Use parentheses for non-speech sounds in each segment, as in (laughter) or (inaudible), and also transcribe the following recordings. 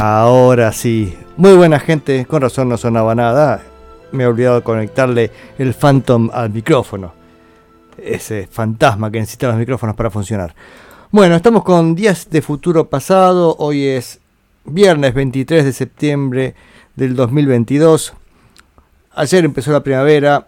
Ahora sí. Muy buena gente, con razón no sonaba nada. Me he olvidado conectarle el Phantom al micrófono. Ese fantasma que necesita los micrófonos para funcionar. Bueno, estamos con Días de Futuro Pasado. Hoy es viernes 23 de septiembre del 2022. Ayer empezó la primavera.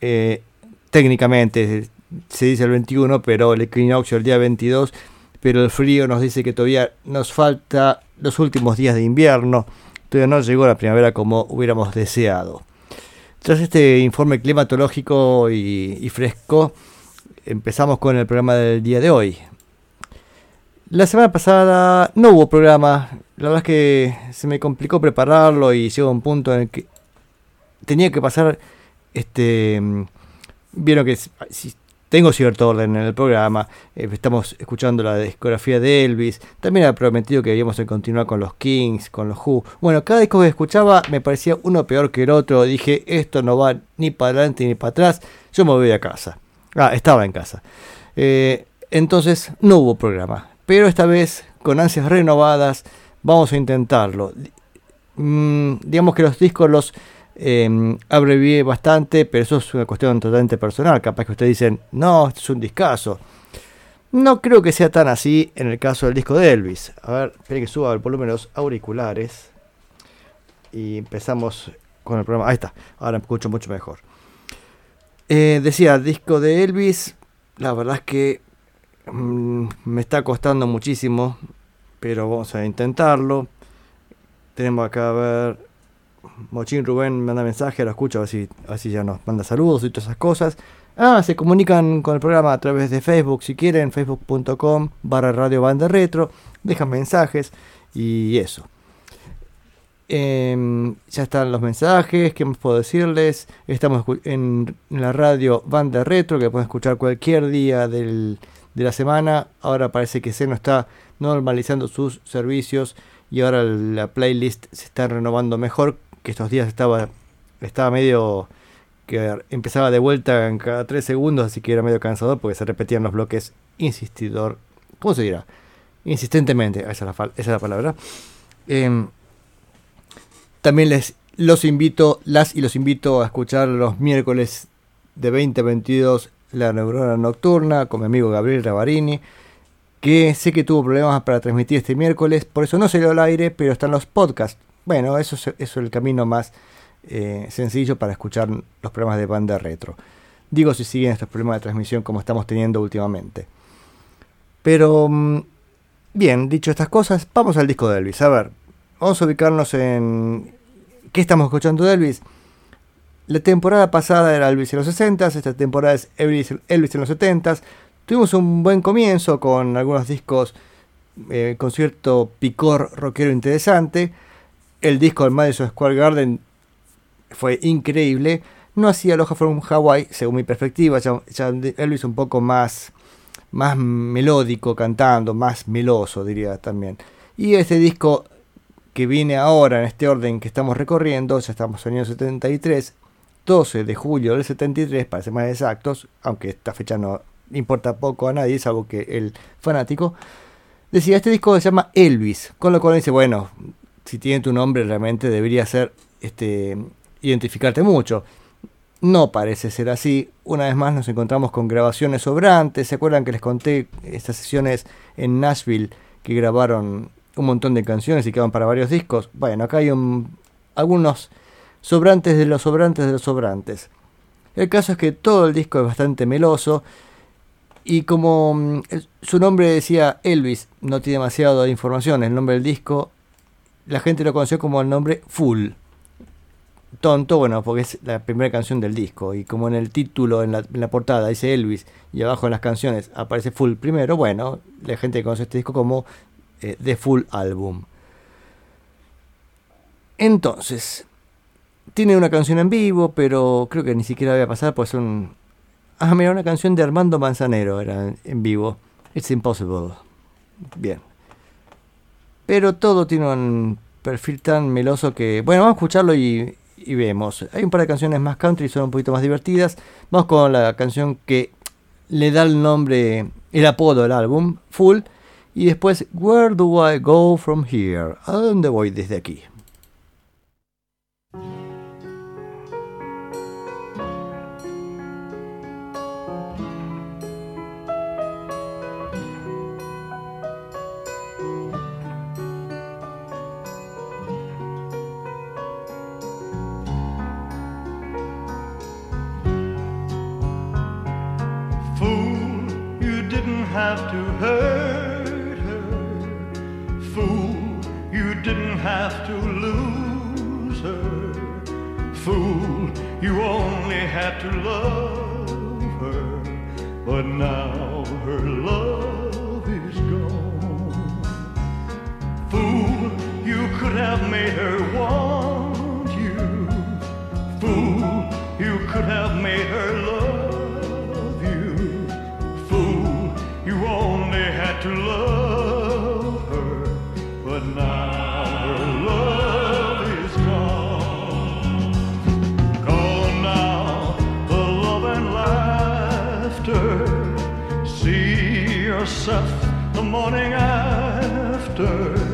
Eh, técnicamente se dice el 21, pero el equinoccio el día 22. Pero el frío nos dice que todavía nos falta los últimos días de invierno. Todavía no llegó la primavera como hubiéramos deseado. Tras este informe climatológico y, fresco, empezamos con el programa del día de hoy. La semana pasada no hubo programa, la verdad es que se me complicó prepararlo y llegó un punto en el que tenía que pasar, este, vieron que si tengo cierto orden en el programa. Eh, estamos escuchando la discografía de Elvis. También ha prometido que debíamos continuar con los Kings, con los Who. Bueno, cada disco que escuchaba me parecía uno peor que el otro. Dije, esto no va ni para adelante ni para atrás. Yo me voy a casa. Ah, estaba en casa. Eh, entonces no hubo programa. Pero esta vez, con ansias renovadas, vamos a intentarlo. Mm, digamos que los discos los eh, abrevié bastante, pero eso es una cuestión totalmente personal. Capaz que ustedes dicen, no, esto es un discazo. No creo que sea tan así en el caso del disco de Elvis. A ver, esperen que suba el volumen de los auriculares. Y empezamos con el programa. Ahí está, ahora me escucho mucho mejor. Eh, decía, disco de Elvis. La verdad es que mm, me está costando muchísimo, pero vamos a intentarlo. Tenemos acá a ver Mochín Rubén manda mensaje, lo escucho, así, así ya nos manda saludos y todas esas cosas. Ah, se comunican con el programa a través de Facebook, si quieren, facebook.com barra radio banda retro, dejan mensajes y eso. Em, ya están los mensajes, ¿qué más puedo decirles? Estamos en la radio Banda Retro, que pueden escuchar cualquier día del, de la semana. Ahora parece que Seno está normalizando sus servicios y ahora la playlist se está renovando mejor que estos días estaba, estaba medio que empezaba de vuelta en cada tres segundos, así que era medio cansador porque se repetían los bloques insistidor. ¿Cómo se dirá? Insistentemente, esa es la, esa es la palabra. Em, también les los invito, las y los invito a escuchar los miércoles de 20 a 22 La Neurona Nocturna con mi amigo Gabriel Ravarini, que sé que tuvo problemas para transmitir este miércoles, por eso no salió al aire, pero están los podcasts bueno, eso es, el camino más eh, sencillo para escuchar los programas de banda retro. Digo si siguen estos problemas de transmisión como estamos teniendo últimamente. Pero, mm, bien, dicho estas cosas, vamos al disco de Elvis. A ver, vamos a ubicarnos en... ¿Qué estamos escuchando de Elvis? La temporada pasada era Elvis en los 60 esta temporada es Elvis, en los 70 Tuvimos un buen comienzo con algunos discos eh, con cierto picor rockero interesante el disco del Madison Square Garden fue increíble. No hacía Aloha from Hawaii, según mi perspectiva. Ya, un poco más, más melódico cantando, más meloso, diría también. Y este disco que viene ahora en este orden que estamos recorriendo, ya estamos en el año 73, 12 de julio del 73, para ser más exactos, aunque esta fecha no importa poco a nadie, salvo que el fanático, decía, este disco se llama Elvis, con lo cual dice, bueno, si tiene tu nombre realmente debería ser este, identificarte mucho. No parece ser así. Una vez más nos encontramos con grabaciones sobrantes. ¿Se acuerdan que les conté estas sesiones en Nashville que grabaron un montón de canciones y quedaban para varios discos? Bueno, acá hay algunos sobrantes de los sobrantes de los sobrantes. El caso es que todo el disco es bastante meloso Y como mm, su nombre decía Elvis, no tiene demasiado de información, el nombre del disco, la gente lo conoció como el nombre Full. Tonto, bueno, porque es la primera canción del disco. Y como en el título, en la, portada, dice Elvis, y abajo en las canciones aparece Full primero, bueno, la gente conoce este disco como eh, The Full Album. Entonces, tiene una canción en vivo, pero creo que ni siquiera voy a pasar, pues son... Ah, mira, una canción de Armando Manzanero era en vivo. It's Impossible. Bien. Pero todo tiene un perfil tan meloso que... Bueno, vamos a escucharlo y, vemos. Hay un par de canciones más country, son un poquito más divertidas. Vamos con la canción que le da el nombre, el apodo del álbum, Full. Y después, Where do I go from here? ¿A dónde voy desde aquí? Had to love her. But now her love is gone. Fool, you could have made her want you. Fool, you could have made her love. You. Fool, you only had to love morning after.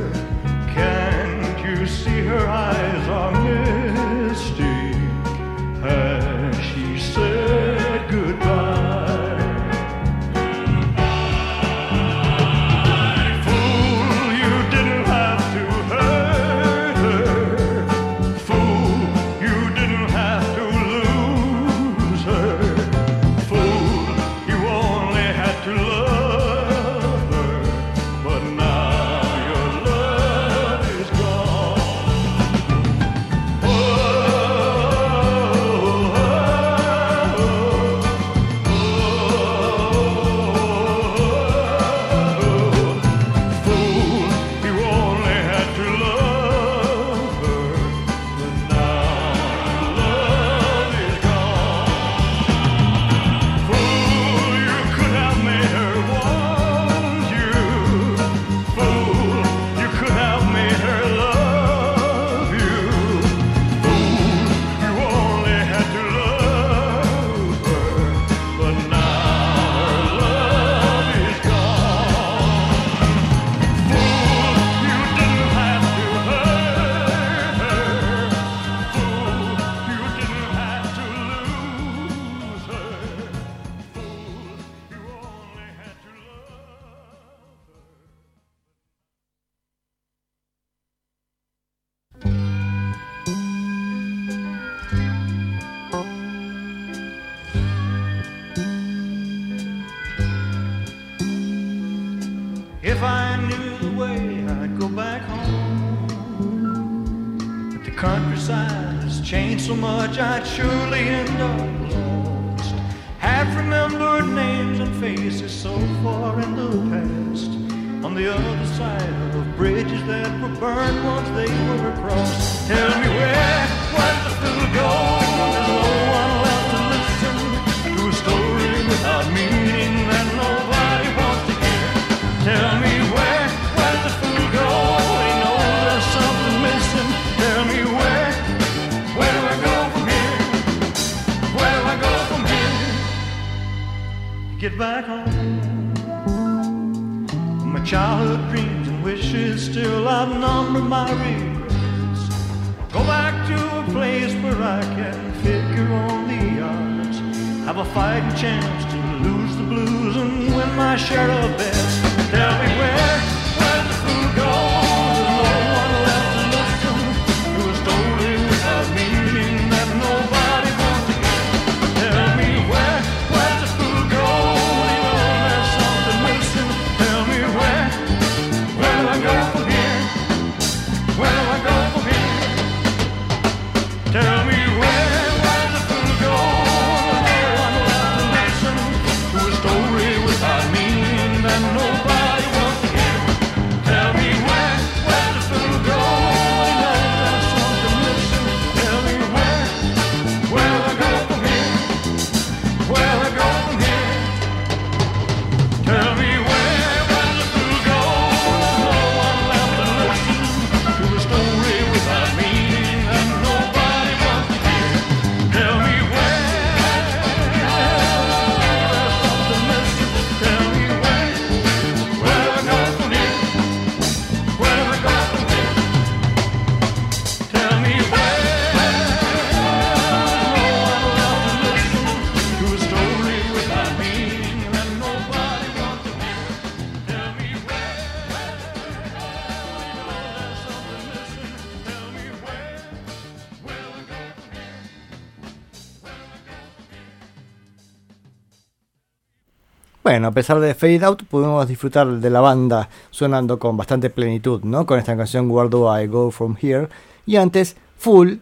A pesar de Fade Out, pudimos disfrutar de la banda sonando con bastante plenitud, ¿no? Con esta canción Where Do I Go From Here. Y antes, Full,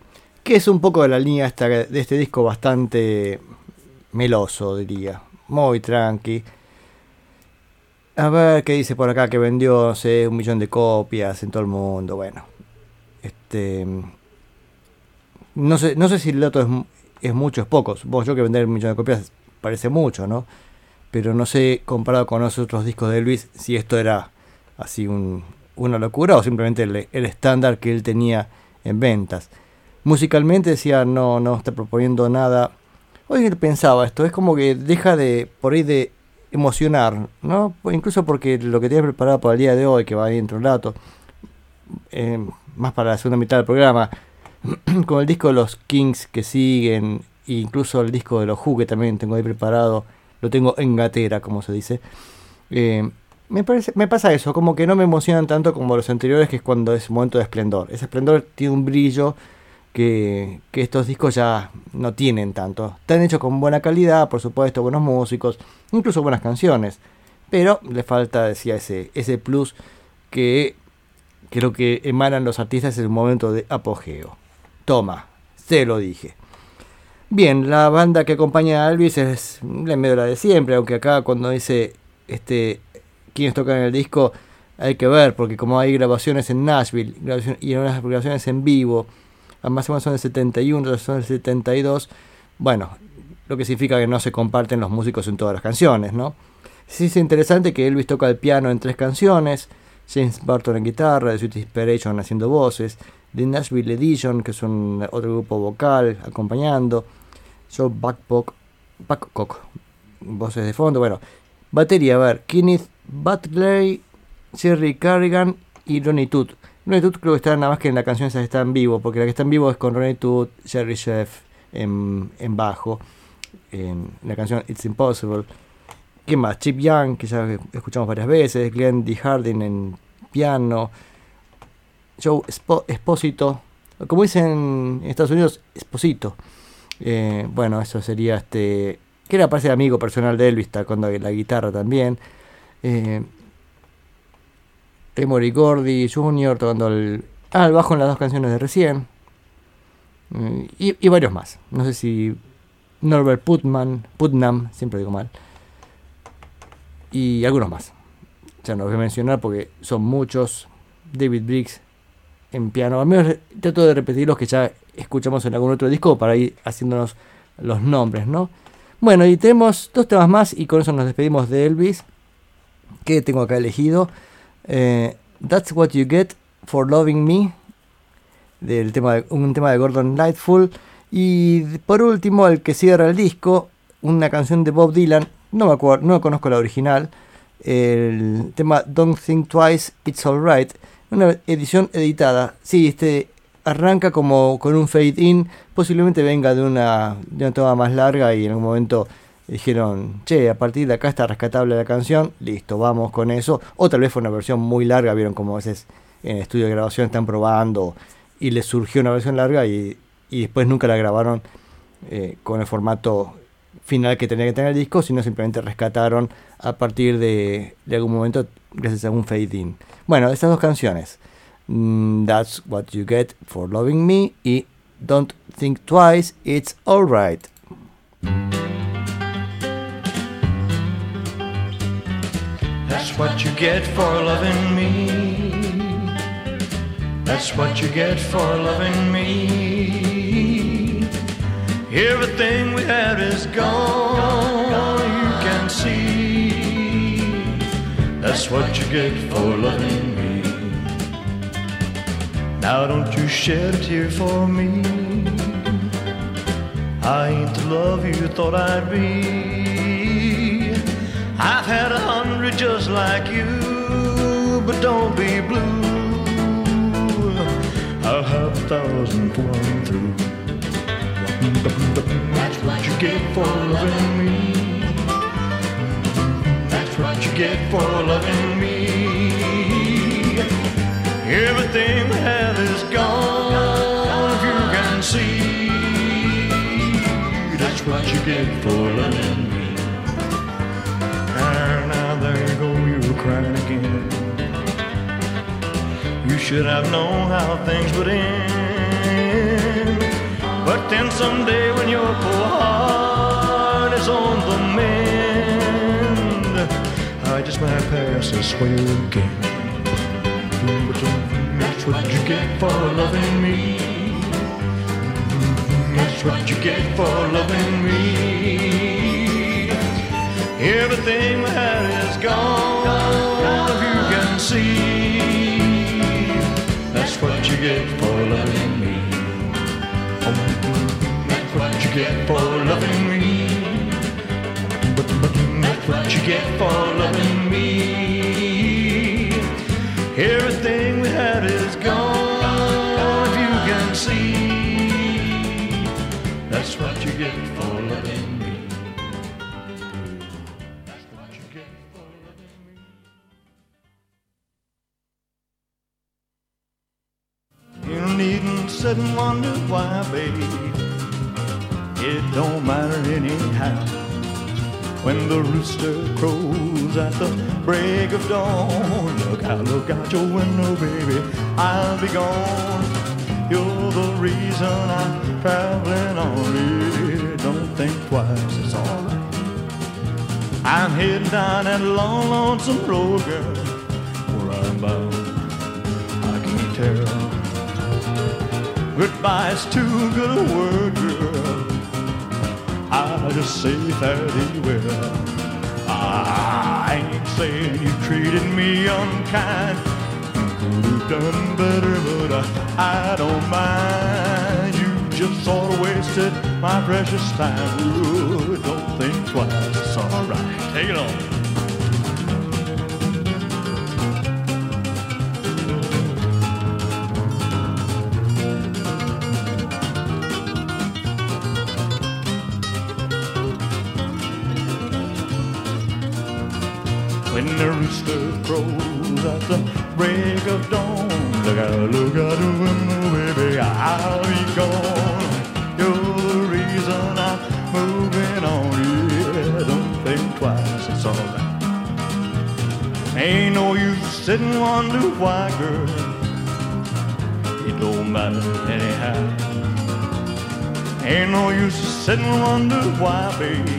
que es un poco de la línea esta, de este disco bastante meloso, diría. Muy tranqui. A ver qué dice por acá que vendió, no sé, un millón de copias en todo el mundo. Bueno, este. No sé, no sé si el dato es, es mucho o es poco. Supongo yo que vender un millón de copias parece mucho, ¿no? Pero no sé, comparado con los otros discos de Elvis, si esto era así un, una locura o simplemente el, el estándar que él tenía en ventas. Musicalmente decía, no, no está proponiendo nada. Hoy pensaba esto, es como que deja de, por ahí de emocionar, ¿no? Incluso porque lo que tiene preparado para el día de hoy, que va a ir dentro de un rato, eh, más para la segunda mitad del programa, (clears throat) con el disco de los Kings que siguen, incluso el disco de los Who que también tengo ahí preparado, lo tengo en gatera, como se dice. Eh, me, pasa eso, como que no me emocionan tanto como los anteriores, que es cuando es momento de esplendor. Ese esplendor tiene un brillo que, estos discos ya no tienen tanto. Están hechos con buena calidad, por supuesto, buenos músicos, incluso buenas canciones. Pero le falta, decía, ese, ese plus que, que lo que emanan los artistas en el momento de apogeo. Toma, se lo dije. Bien, la banda que acompaña a Elvis es la medio la de siempre, aunque acá cuando dice este quienes tocan en el disco hay que ver, porque como hay grabaciones en Nashville y unas grabaciones en vivo, ambas son del 71, otras son del 72, bueno, lo que significa que no se comparten los músicos en todas las canciones, ¿no? Sí es interesante que Elvis toca el piano en tres canciones, James Barton en guitarra, The Sweet Inspiration haciendo voces, The Nashville Edition, que es un otro grupo vocal acompañando, Joe Babcock, voces de fondo, bueno, batería, a ver, Kenneth Butler, Jerry Carrigan y Ronnie Toot. Ronnie Toot creo que está nada más que en la canción esa está en vivo, porque la que está en vivo es con Ronnie Toot, Jerry Chef en, en bajo, en la canción It's Impossible. ¿Quién más? Chip Young, que ya escuchamos varias veces, Glenn D. Harding en piano, Joe Espo- Esposito, como dicen en Estados Unidos, Esposito. Eh, bueno, eso sería este. Que era parece amigo personal de Elvis, tocando la guitarra también. Eh, Emory Gordy Jr. tocando el, ah, el bajo en las dos canciones de recién. Eh, y, y varios más. No sé si Norbert Putman, Putnam, siempre digo mal. Y algunos más. Ya no los voy a mencionar porque son muchos. David Briggs en piano. Al menos trato de repetir los que ya escuchamos en algún otro disco para ir haciéndonos los nombres, ¿no? Bueno, y tenemos dos temas más y con eso nos despedimos de Elvis. Que tengo acá elegido. Eh, That's What You Get for Loving Me. Del tema un tema de Gordon Lightful. Y por último, el que cierra el disco, una canción de Bob Dylan. No me acuerdo, no conozco la original. El tema Don't Think Twice, It's Alright. Una edición editada. Sí, este arranca como con un fade in. Posiblemente venga de una, de una toma más larga y en algún momento dijeron, che, a partir de acá está rescatable la canción, listo, vamos con eso. O tal vez fue una versión muy larga, vieron como a veces en el estudio de grabación están probando y les surgió una versión larga y, y después nunca la grabaron eh, con el formato final que tenía que tener el disco, sino simplemente rescataron a partir de, de algún momento gracias a un fade in. Bueno, estas dos canciones, mm, That's What You Get for Loving Me y Don't Think Twice, It's Alright. That's what you get for loving me. That's what you get for loving me. Everything we had is gone, you can see. That's what you get for loving me. Now don't you shed a tear for me. I ain't the love you thought I'd be. I've had a hundred just like you, but don't be blue. I'll have a thousand for one through. That's what you get for loving me. That's what you get for loving me. Everything we have is gone if you can see. That's what you get for loving me. And now there you go, you're crying again. You should have known how things would end. But then someday when your poor heart is on the mend, I just might pass this way again. You get for loving me. Mm-hmm, that's what you get for loving me. Everything we had is gone, if you can see. That's what you get for loving me. That's what you get for loving me. That's what you get for loving me. Everything we had is get for loving me. You needn't sit and wonder why, baby. It don't matter anyhow. When the rooster crows at the break of dawn, look out, look out your window, baby. I'll be gone. You're the reason I'm traveling on. Don't think twice, it's alright. I'm heading down that long, lonesome road, girl. Where I'm bound, I can't tell. Goodbye's too good a word, girl. I just say fairly well. I ain't saying you treated me unkind. Could have done better, but I, I don't mind. Wasted my precious time. Ooh, don't think twice, it's alright. Take it on. Sitting wonder why, girl, it don't matter anyhow. Ain't no use sitting wonder why, baby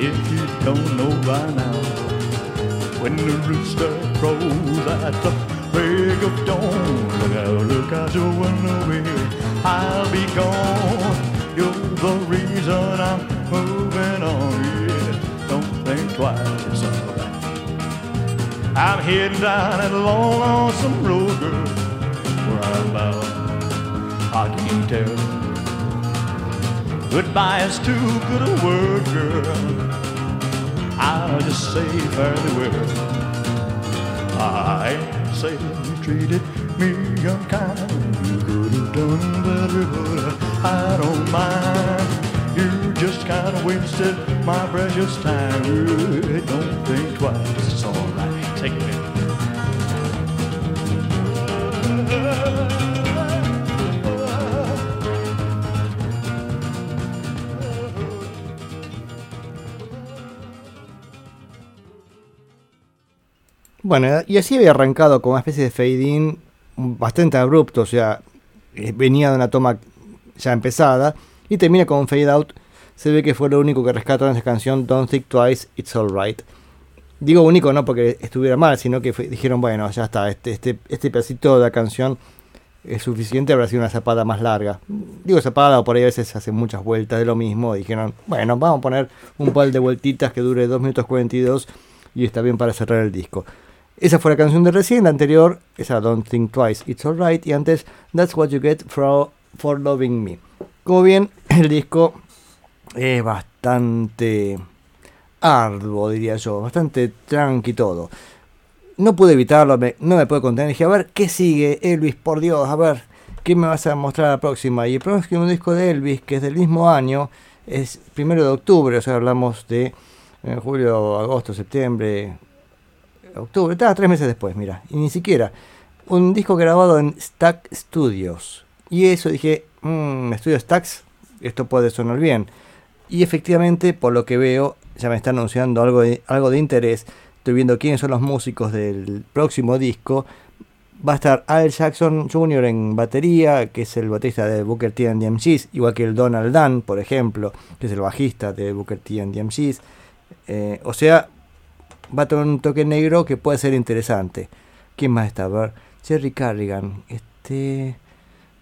if you don't know by now. When the rooster crows at the break of dawn, look out, look out your window, baby, I'll be gone. You're the reason I'm moving on, yeah. Don't think twice. I'm heading down that long, lonesome road, girl, where I'm bound. I can't tell. Goodbye is too good a word, girl. I'll just say fairly well. I ain't saying you treated me unkind. You could have done better, but I don't mind. You just kind of wasted my precious time. Don't think twice, it's alright. Take. Bueno, y así había arrancado con una especie de fade-in bastante abrupto, o sea, eh, venía de una toma ya empezada y termina con un fade-out. Se ve que fue lo único que rescató en esa canción, Don't Think Twice, It's Alright. Digo único no porque estuviera mal, sino que dijeron, bueno, ya está, este, este, este pedacito de la canción es suficiente, habrá sido una zapada más larga. Digo zapada o por ahí a veces hacen muchas vueltas de lo mismo. Dijeron, bueno, vamos a poner un par de vueltitas que dure 2 minutos 42 y está bien para cerrar el disco. Esa fue la canción de recién, la anterior, esa Don't Think Twice, It's Alright, y antes That's What You Get for, for Loving Me. Como bien, el disco es bastante arduo, diría yo, bastante tranqui todo. No pude evitarlo, me- no me puedo contener. Dije, a ver, ¿qué sigue? Elvis, por Dios, a ver, ¿qué me vas a mostrar la próxima? Y el próximo disco de Elvis, que es del mismo año, es primero de octubre, o sea, hablamos de eh, julio, agosto, septiembre, octubre, estaba tres meses después, mira, y ni siquiera. Un disco grabado en Stack Studios. Y eso dije, mmm, estudio Stacks, esto puede sonar bien. Y efectivamente, por lo que veo, ya me está anunciando algo de, algo de interés. Estoy viendo quiénes son los músicos del próximo disco. va a estar Al Jackson Jr. en batería, que es el baterista de Booker T and the igual que el Donald Dunn, por ejemplo, que es el bajista de Booker T and the. Eh, o sea, va a tener un toque negro que puede ser interesante. ¿Quién más está? A ver, Jerry Carrigan. Este.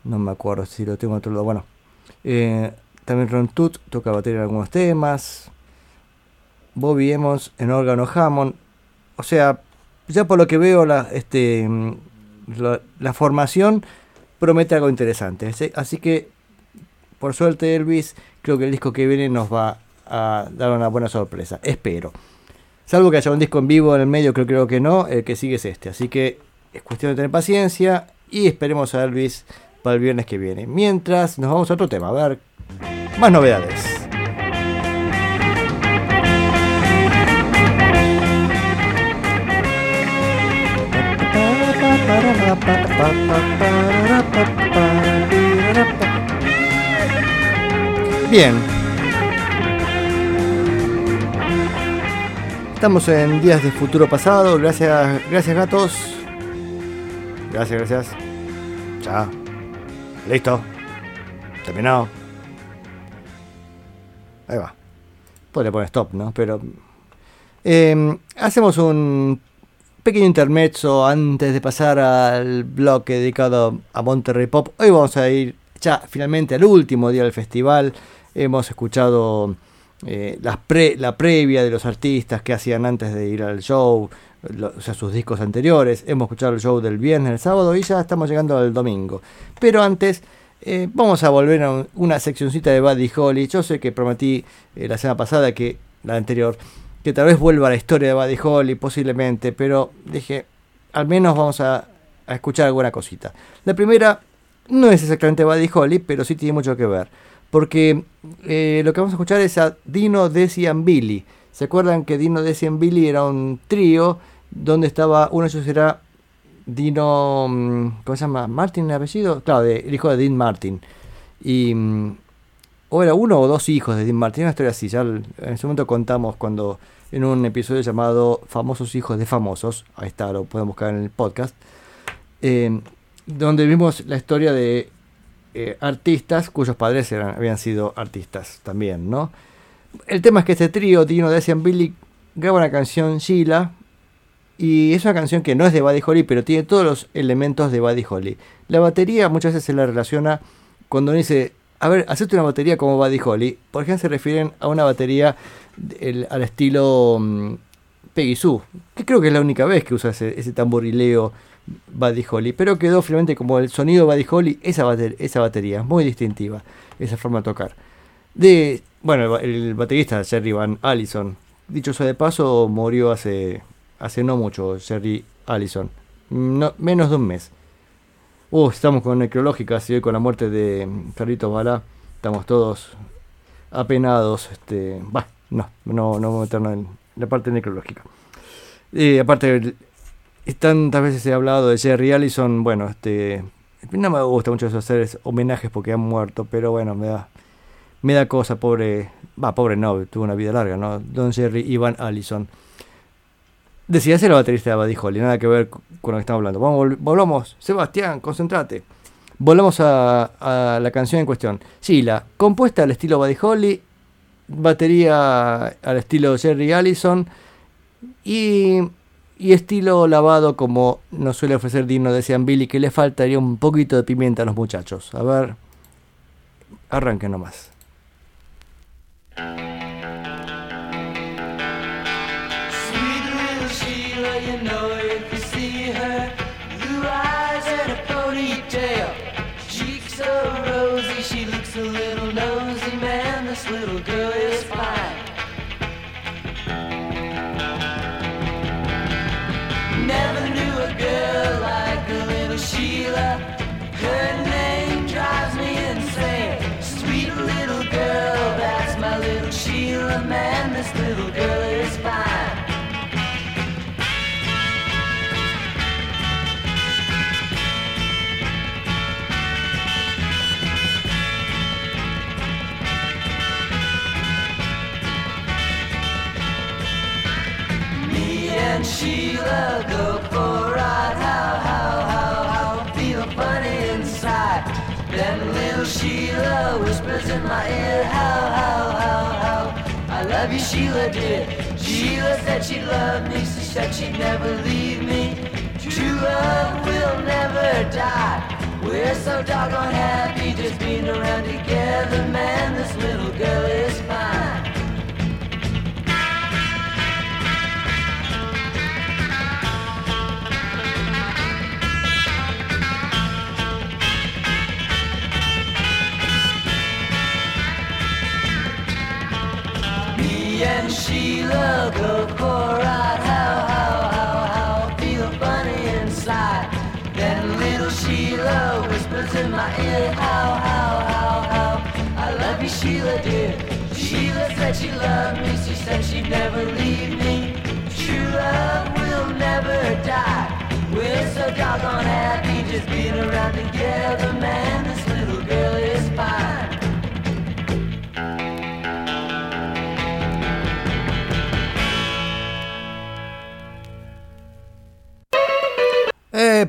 No me acuerdo si lo tengo en otro lado. Bueno, eh, también Ron Tut toca batería en algunos temas. Bobby Emmons en órgano Hammond. O sea, ya por lo que veo, la, este, formación promete algo interesante. Así que, por suerte, Elvis, creo que el disco que viene nos va a dar una buena sorpresa. Espero. Salvo que haya un disco en vivo en el medio, creo, creo que no. El que sigue es este. Así que es cuestión de tener paciencia y esperemos a Elvis para el viernes que viene. Mientras, nos vamos a otro tema. A ver, más novedades. Bien. Estamos en días de futuro pasado. Gracias, gracias gatos. Gracias, gracias. Ya. Listo. Terminado. Ahí va. Podría poner stop, ¿no? Pero. Eh, hacemos un pequeño intermezzo antes de pasar al bloque dedicado a Monterrey Pop. Hoy vamos a ir ya finalmente al último día del festival. Hemos escuchado eh, la previa de los artistas que hacían antes de ir al show, o sea, sus discos anteriores. Hemos escuchado el show del viernes, el sábado y ya estamos llegando al domingo. Pero antes eh, vamos a volver a una seccioncita de Buddy Holly. Yo sé que prometí eh, la semana pasada que la anterior que tal vez vuelva a la historia de Buddy Holly, posiblemente, pero dije, al menos vamos a, escuchar alguna cosita. La primera no es exactamente Buddy Holly, pero sí tiene mucho que ver, porque eh, lo que vamos a escuchar es a Dino, Desi Billy. ¿Se acuerdan que Dino, Desi Billy era un trío donde estaba, uno de ellos era Dino, mm, ¿cómo se llama? ¿Martin el apellido? Claro, el hijo de Dean Martin. Y mm, o era uno o dos hijos de Dean Martin, una historia así, ya en ese momento contamos cuando en un episodio llamado Famosos hijos de famosos, ahí está, lo pueden buscar en el podcast, eh, donde vimos la historia de eh, artistas cuyos padres habían sido artistas también, ¿no? El tema es que este trío, Dino, Decían Billy, graba una canción, Sheila, y es una canción que no es de Buddy Holly, pero tiene todos los elementos de Buddy Holly. La batería muchas veces se la relaciona cuando dice a ver, hacerte una batería como Buddy Holly. Por ejemplo, se refieren a una batería al estilo um, Peggy Sue, que creo que es la única vez que usa ese, tamborileo Buddy Holly. Pero quedó finalmente como el sonido Buddy Holly, esa, batería, esa batería, muy distintiva, esa forma de tocar. De, bueno, el, baterista Jerry Van Allison, dicho sea de paso, murió hace, hace no mucho, Jerry Allison, no, menos de un mes. Uh, estamos con necrológicas y hoy con la muerte de Carlitos Balá estamos todos apenados. Este, bah, no, no, no vamos a meternos en la parte necrológica. Y aparte, tantas veces he hablado de Jerry Allison, bueno, este, no me gusta mucho eso hacer homenajes porque han muerto, pero bueno, me da, me da cosa, pobre, va, pobre no, tuvo una vida larga, ¿no? Don Jerry Ivan Allison. Decía ser la baterista de Buddy Holly, nada que ver con lo que estamos hablando. Vamos, volvamos. Sebastián, concentrate. Volvamos a, la canción en cuestión. la compuesta al estilo Buddy Holly, batería al estilo Jerry Allison y, y estilo lavado como nos suele ofrecer Dino de Sean Billy, que le faltaría un poquito de pimienta a los muchachos. A ver, arranquen nomás. little girl is fine. Me and Sheila go for a ride. How, how, how, how, feel funny inside. Then little Sheila whispers in my ear, how, how, how love you, Sheila, dear. Sheila said she loved me, she said she'd never leave me. True love will never die. We're so doggone happy just being around together, man. This little girl is fine. And Sheila go for a ride. How, how, how, how. Feel funny inside. Then little Sheila whispers in my ear. How, how, how, how. I love you, Sheila, dear. Sheila said she loved me. She said she'd never leave me. True love will never die. We're so doggone happy just being around together, man. This little girl is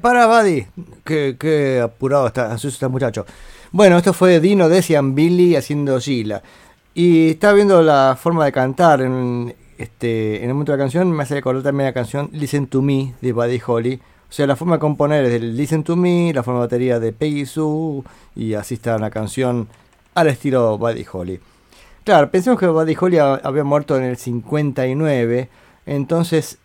para, Buddy. Qué, apurado está, ansioso está el muchacho. Bueno, esto fue Dino, Decian, Billy haciendo Gila. Y estaba viendo la forma de cantar en, este, en el momento de la canción. Me hace recordar también la canción Listen to Me de Buddy Holly. O sea, la forma de componer es del Listen to Me, la forma de batería de Peggy Sue. Y así está la canción al estilo Buddy Holly. Claro, pensemos que Buddy Holly ha- había muerto en el 59. Entonces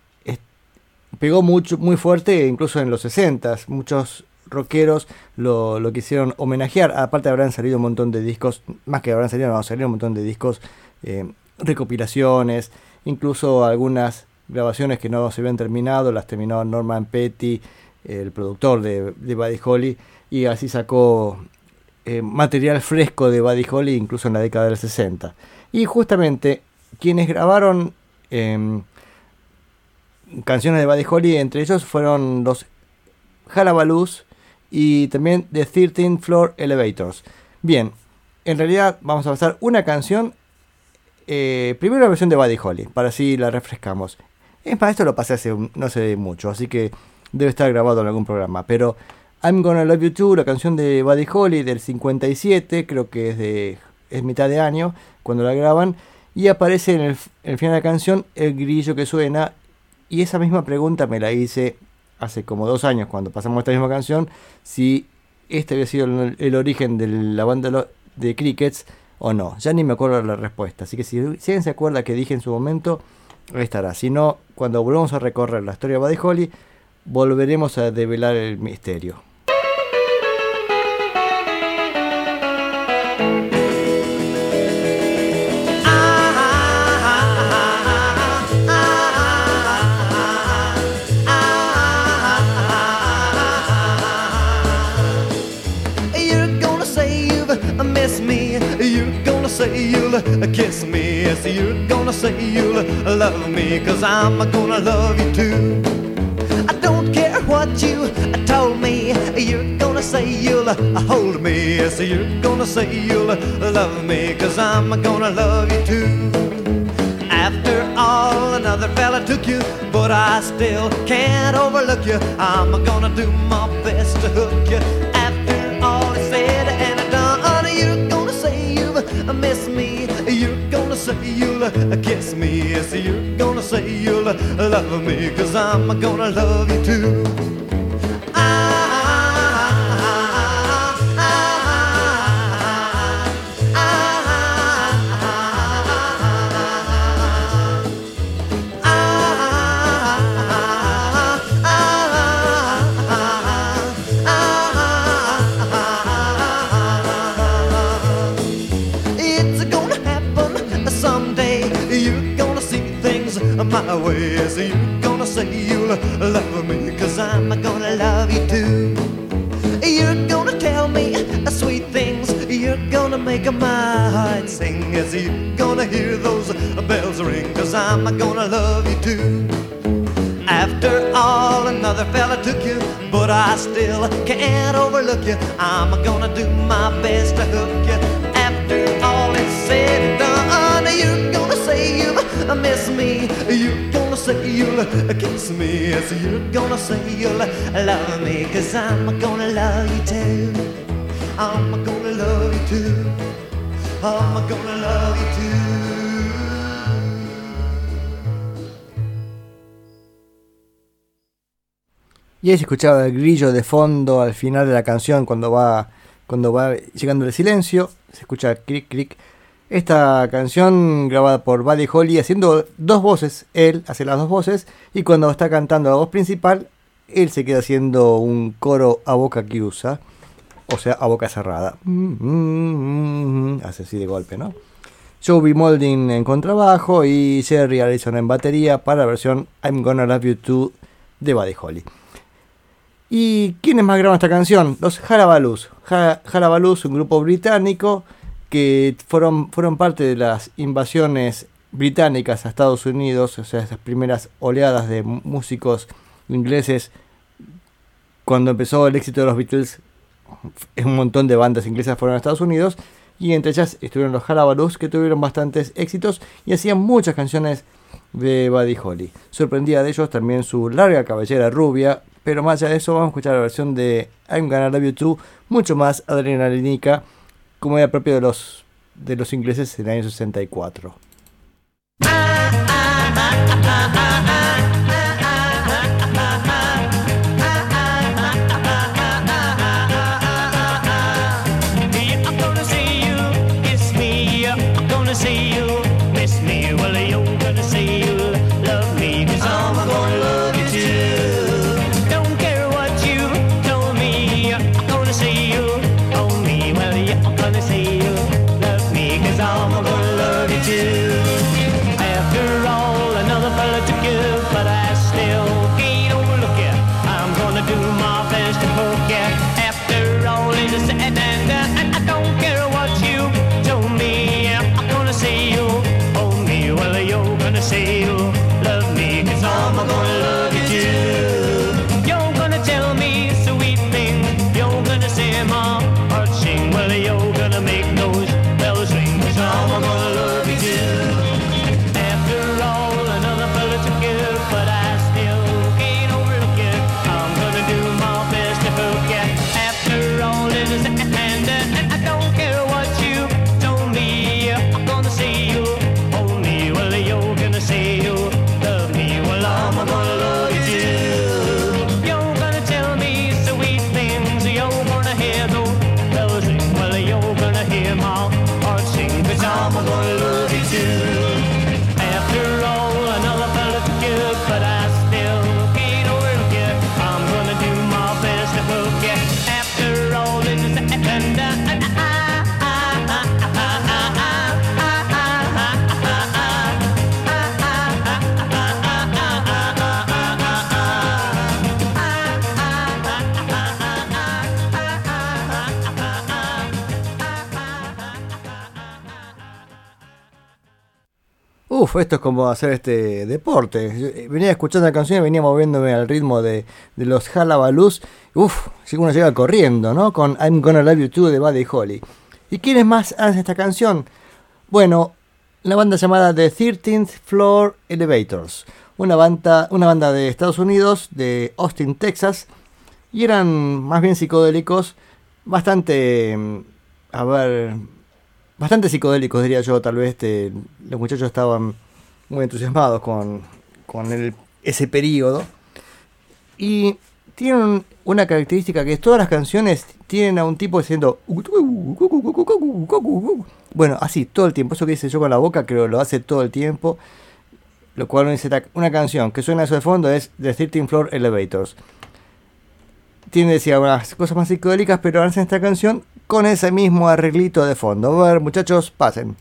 pegó mucho, muy fuerte incluso en los 60 muchos rockeros lo, lo quisieron homenajear. Aparte habrán salido un montón de discos más que habrán salido no, salieron un montón de discos eh, recopilaciones incluso algunas grabaciones que no se habían terminado las terminó Norman Petty el productor de, de Buddy Holly y así sacó eh, material fresco de Buddy Holly incluso en la década del 60 y justamente quienes grabaron em, canciones de Buddy Holly, entre ellos fueron los Halabaloo's y también The 13 Floor Elevators. Bien, en realidad vamos a pasar una canción, eh, primero la versión de Buddy Holly, para así la refrescamos. Es más, esto lo pasé hace no sé mucho, así que debe estar grabado en algún programa, pero I'm Gonna Love You Too, la canción de Buddy Holly del 57, creo que es de es mitad de año, cuando la graban, y aparece en el final de la canción el grillo que suena y esa misma pregunta me la hice hace como dos años cuando pasamos esta misma canción, si este había sido el, origen de la banda de Crickets o no. Ya ni me acuerdo la respuesta. Así que si, si alguien se acuerda que dije en su momento, ahí estará. Si no, cuando volvamos a recorrer la historia de Buddy Holly, volveremos a develar el misterio. Kiss me. Yes, you're gonna say you'll love me. Cause I'm gonna love you too. I don't care what you told me. You're gonna say you'll hold me. Yes, you're gonna say you'll love me. Cause I'm gonna love you too. After all, another fella took you, but I still can't overlook you. I'm gonna do my best to hook you. After all is said and done, you're gonna say you've missed me. You're gonna say you'll uh, kiss me. Yes, you're gonna say you'll uh, love me, cause I'm gonna love you too. My way. So you're gonna say you'll love me, cause I'm gonna love you too. You're gonna tell me sweet things. You're gonna make my heart sing as you're gonna hear those bells ring, cause I'm gonna love you too. After all, another fella took you, but I still can't overlook you. I'm gonna do my best to hook you. After all is said and done, you're gonna say you miss me. Gonna say you'll kiss me. You're gonna say love me, I'm gonna love you too. I'm gonna love you too. Love you too. Y ahí se escuchaba el grillo de fondo al final de la canción cuando va, cuando va llegando el silencio. Se escucha clic, clic. Esta canción grabada por Buddy Holly haciendo dos voces. Él hace las dos voces. Y cuando está cantando la voz principal, él se queda haciendo un coro a boca que usa. O sea, a boca cerrada. Hace así de golpe, ¿no? Joey Molding en contrabajo y Jerry Allison en batería para la versión I'm Gonna Love You Too de Buddy Holly. ¿Y quiénes más graban esta canción? Los Halabalus. Halabalus, un grupo británico que fueron, fueron parte de las invasiones británicas a Estados Unidos, o sea, esas primeras oleadas de músicos ingleses. Cuando empezó el éxito de los Beatles, un montón de bandas inglesas fueron a Estados Unidos y entre ellas estuvieron los Halabalus que tuvieron bastantes éxitos y hacían muchas canciones de Buddy Holly. Sorprendía de ellos también su larga cabellera rubia, pero más allá de eso, vamos a escuchar la versión de I'm Gonna Love You Too, mucho más adrenalínica, como era propio de los, de los ingleses en el año 64. Uf, esto es como hacer este deporte. Eh, Venía escuchando la canción y venía moviéndome al ritmo de, de los Halabalus. Uf, si uno llega corriendo, ¿no? Con I'm Gonna Love You Too de Buddy Holly. ¿Y quiénes más hacen esta canción? Bueno, la banda llamada The 13th Floor Elevators. Una banda, una banda de Estados Unidos, de Austin, Texas. Y eran más bien psicodélicos. Bastante... mm, A ver, bastante psicodélicos, diría yo, tal vez. este, los muchachos estaban muy entusiasmados con, con ese periodo. Y tienen una característica que es todas las canciones tienen a un tipo diciendo... Bueno, así, todo el tiempo. Eso que dice yo con la boca, creo lo hace todo el tiempo. Lo cual dice, "Tac, una canción que suena eso de fondo es The 13 Floor Elevators. Tiene, decía, unas cosas más psicodélicas, pero hacen esta canción con ese mismo arreglito de fondo. A ver, muchachos, pasen.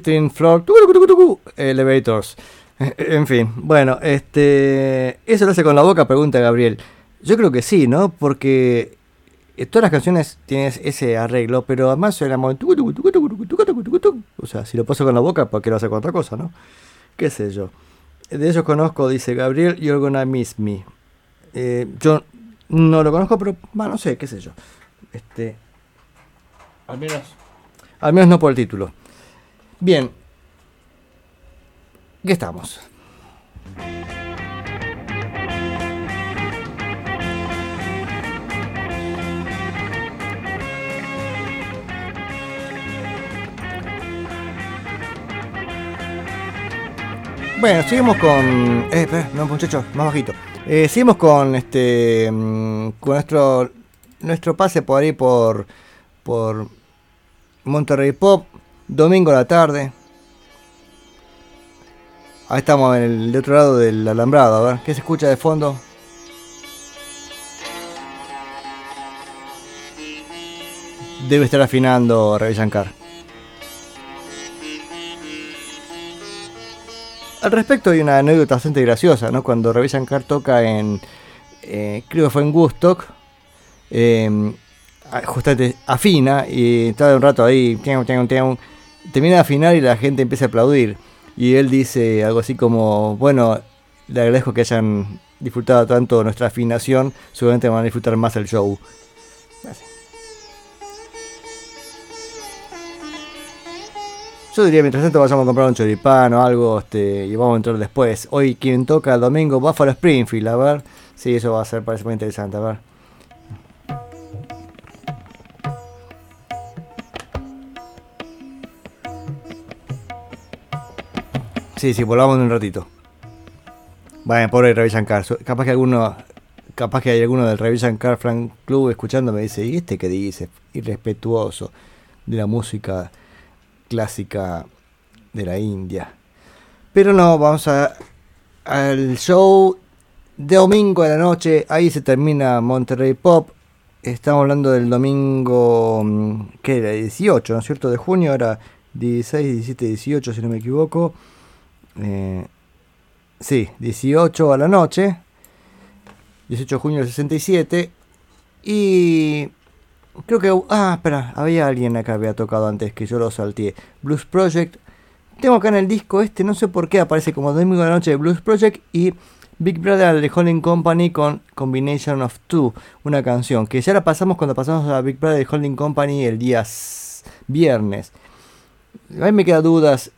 Tilting Floor Elevators. En fin, bueno, este. ¿Eso lo hace con la boca? Pregunta Gabriel. Yo creo que sí, ¿no? Porque todas las canciones tienes ese arreglo, pero además suena muy. O sea, si lo paso con la boca, ¿para qué lo hace con otra cosa, no? ¿Qué sé yo? De ellos conozco, dice Gabriel, You're Gonna Miss Me. Yo no lo conozco, pero bueno, no sé, qué sé yo. Este. Al menos. Al menos no por el título. Bien. ¿Qué estamos? Bueno, seguimos con. Eh, espera, no, muchachos, más bajito. Eh, seguimos con este. mm, Con nuestro. Nuestro pase por ahí por. Por. Monterrey Pop. Domingo a la tarde. Ahí estamos en el otro lado del alambrado. A ver, ¿qué se escucha de fondo? Debe estar afinando Ravi Shankar. Al respecto hay una anécdota bastante graciosa, ¿no? Cuando Ravi Shankar toca en, eh, creo fue en Woodstock, eh, justamente afina y está un rato ahí, termina de afinar y la gente empieza a aplaudir. Y él dice algo así como, bueno, le agradezco que hayan disfrutado tanto nuestra afinación, seguramente van a disfrutar más el show. Yo diría, mientras tanto vayamos a comprar un choripán o algo este, y vamos a entrar después. Hoy quien toca el domingo, Buffalo Springfield, a ver. Sí, eso va a ser, parece muy interesante, a ver. Sí, sí, volvamos en un ratito. Bueno, pobre Ravi. Su- Capaz que alguno, capaz que hay alguno del Ravi Shankar Fan Club escuchando me dice, ¿y este qué dice? Irrespetuoso de la música clásica de la India. Pero no, vamos a al show de domingo a la noche. Ahí se termina Monterrey Pop. Estamos hablando del domingo, mm, ¿qué era? 18, ¿no es cierto? De junio, ahora 16, 17, 18, si no me equivoco. Eh, sí, 18 a la noche. 18 de junio del 67. Y creo que... Ah, espera, había alguien acá que había tocado antes que yo lo salteé. Blues Project. Tengo acá en el disco este, no sé por qué, aparece como Domingo de la Noche de Blues Project y Big Brother de Holding Company con Combination of Two, una canción que ya la pasamos cuando pasamos a Big Brother de Holding Company el día viernes. A mí me quedan dudas.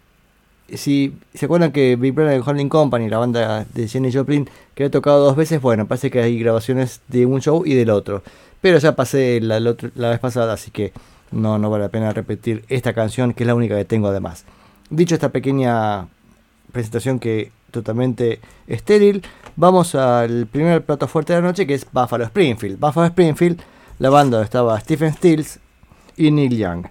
Si se acuerdan que Big Brother Holding Company, la banda de Jenny Joplin, que había tocado dos veces, bueno, parece que hay grabaciones de un show y del otro. Pero ya pasé la, otro- la vez pasada, así que no, no vale la pena repetir esta canción, que es la única que tengo además. Dicho esta pequeña presentación que totalmente estéril, vamos al primer plato fuerte de la noche que es Buffalo Springfield. Buffalo Springfield, la banda donde estaba Stephen Stills y Neil Young.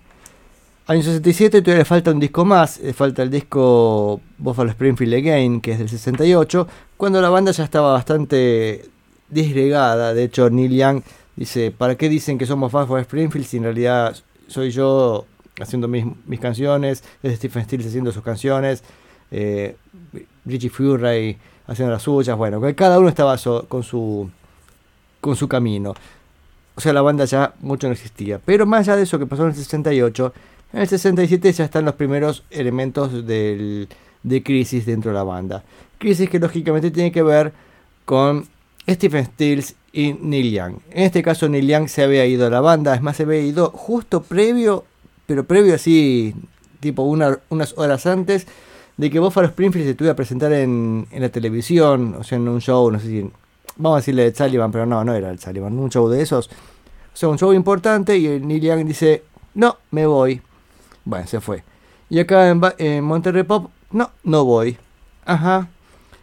Año 67 todavía le falta un disco más, le falta el disco Buffalo Springfield Again, que es del 68, cuando la banda ya estaba bastante disgregada. De hecho, Neil Young dice, ¿para qué dicen que somos Buffalo Springfield si en realidad soy yo haciendo mis, mis canciones, es Stephen Stills haciendo sus canciones, eh, Richie Furay haciendo las suyas, bueno, cada uno estaba so- con su con su camino. O sea, la banda ya mucho no existía. Pero más allá de eso que pasó en el 68, en el 67 ya están los primeros elementos del- de crisis dentro de la banda. Crisis que lógicamente tiene que ver con Stephen Stills y Neil Young. En este caso Neil Young se había ido a la banda, es más se había ido justo previo, pero previo así, tipo una- unas horas antes de que Buffalo Springfield se tuviera a presentar en, la televisión, o sea, en un show, no sé si, vamos a decirle de Sullivan, pero no, no era el Sullivan, un show de esos. O sea, un show importante y Neil Young dice, no, me voy. Bueno, se fue. Y acá en, Monterrey Pop, no, no voy. Ajá.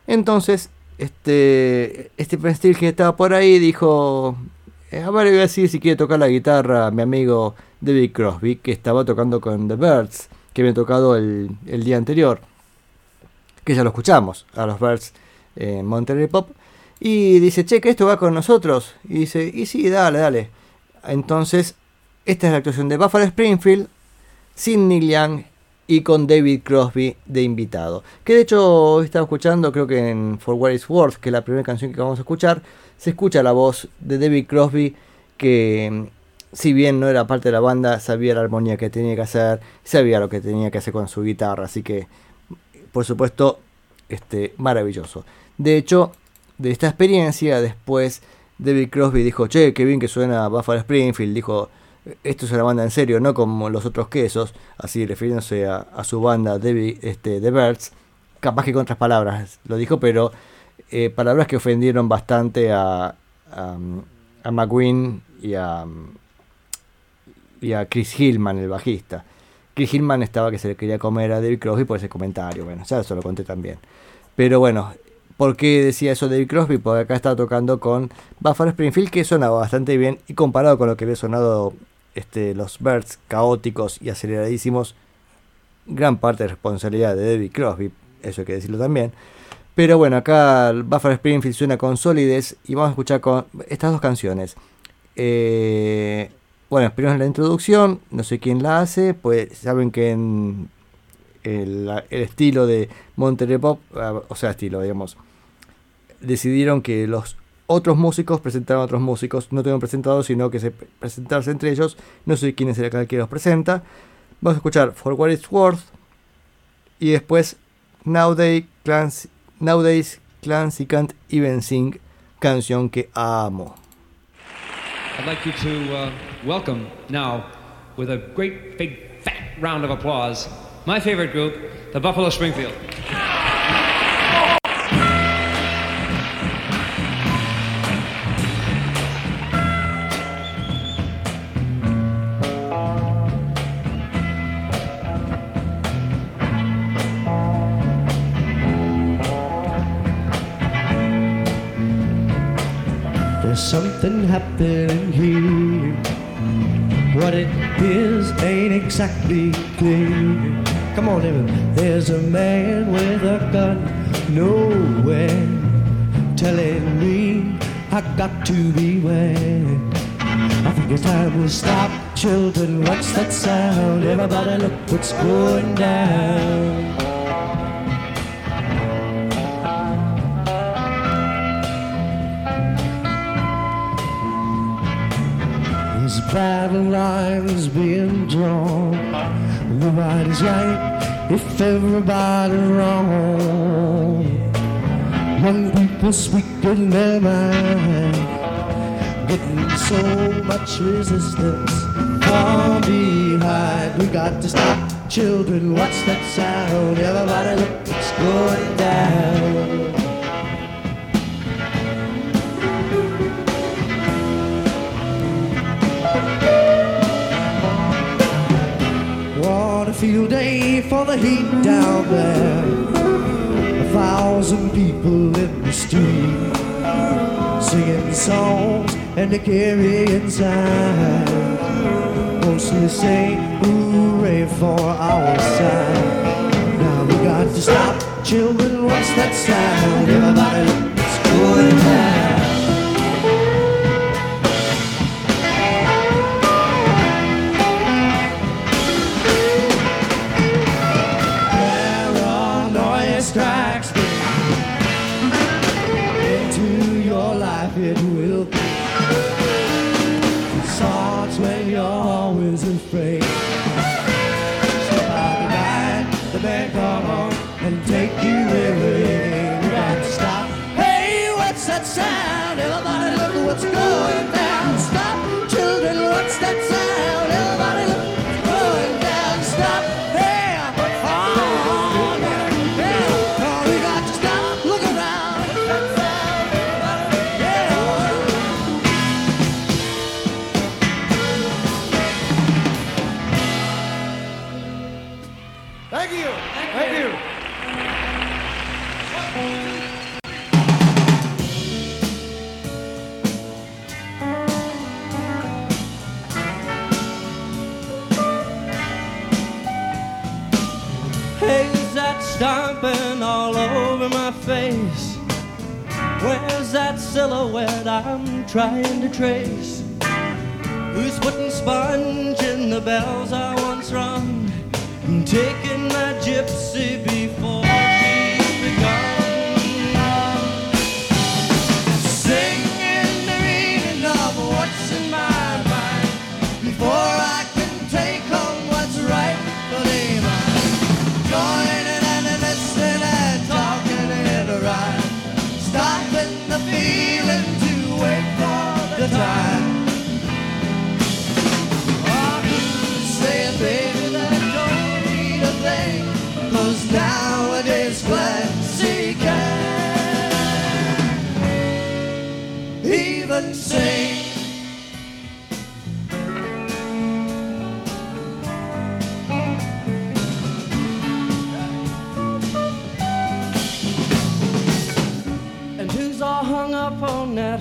Entonces, este, Stephen Stills que estaba por ahí dijo, eh, a ver, voy a decir si quiere tocar la guitarra mi amigo David Crosby, que estaba tocando con The Birds, que había tocado el, el día anterior. Que ya lo escuchamos, a los Birds en Monterrey Pop. Y dice, che, que esto va con nosotros. Y dice, y sí, dale, dale. Entonces, esta es la actuación de Buffalo Springfield, sin Neil Young y con David Crosby de invitado. Que de hecho hoy estaba escuchando, creo que en For What It's Worth, que es la primera canción que vamos a escuchar, se escucha la voz de David Crosby que mm, si bien no era parte de la banda, sabía la armonía que tenía que hacer, sabía lo que tenía que hacer con su guitarra, así que por supuesto este maravilloso. De hecho, de esta experiencia después David Crosby dijo, "Che, qué bien que suena Buffalo Springfield", dijo, "Esto es una banda en serio, no como los otros quesos", así refiriéndose a, su banda David este The Birds, capaz que con otras palabras lo dijo, pero eh, palabras que ofendieron bastante a, a, a McQueen y a, y a Chris Hillman, el bajista. Chris Hillman estaba que se le quería comer a David Crosby por ese comentario. Bueno, ya eso lo conté también. Pero bueno, ¿por qué decía eso David Crosby? Porque acá estaba tocando con Buffalo Springfield, que sonaba bastante bien. Y comparado con lo que había sonado este, los Birds caóticos y aceleradísimos, gran parte de responsabilidad de David Crosby, eso hay que decirlo también. Pero bueno, acá Buffalo Springfield suena con solidez y vamos a escuchar con estas dos canciones. Eh, bueno, primero la introducción, no sé quién la hace, pues saben que en el, el estilo de Monterey Pop, ah, o sea, estilo, digamos, decidieron que los otros músicos presentaran a otros músicos, no tengan presentados, sino que se presentarse entre ellos. No sé quién es el que los presenta. Vamos a escuchar For What It's Worth y después Nowadays Clancy, Nowadays Clancy Can't Even Sing, canción que amo. I'd like you to uh, welcome now, with a great big fat round of applause, my favorite group, the Buffalo Springfield. Happening here. What it is ain't exactly clear. Come on, everyone. There's a man with a gun nowhere telling me I got to beware. I think it's time we stop. Children, what's that sound? Everybody look what's going down. Battle lines being drawn. Nobody's right if everybody's wrong. Young people speaking their mind, getting so much resistance from behind. We got to stop. Children, what's that sound? Everybody look, it's going down. What a field day for the heat down there. A thousand people in the street singing songs and they carry inside. Mostly say hooray for our side. Now we got to stop, children. What's that sound? Everybody, it's going down. Over my face? Where's that silhouette I'm trying to trace? Who's putting sponge in the bells I once rung? And taking my gypsy before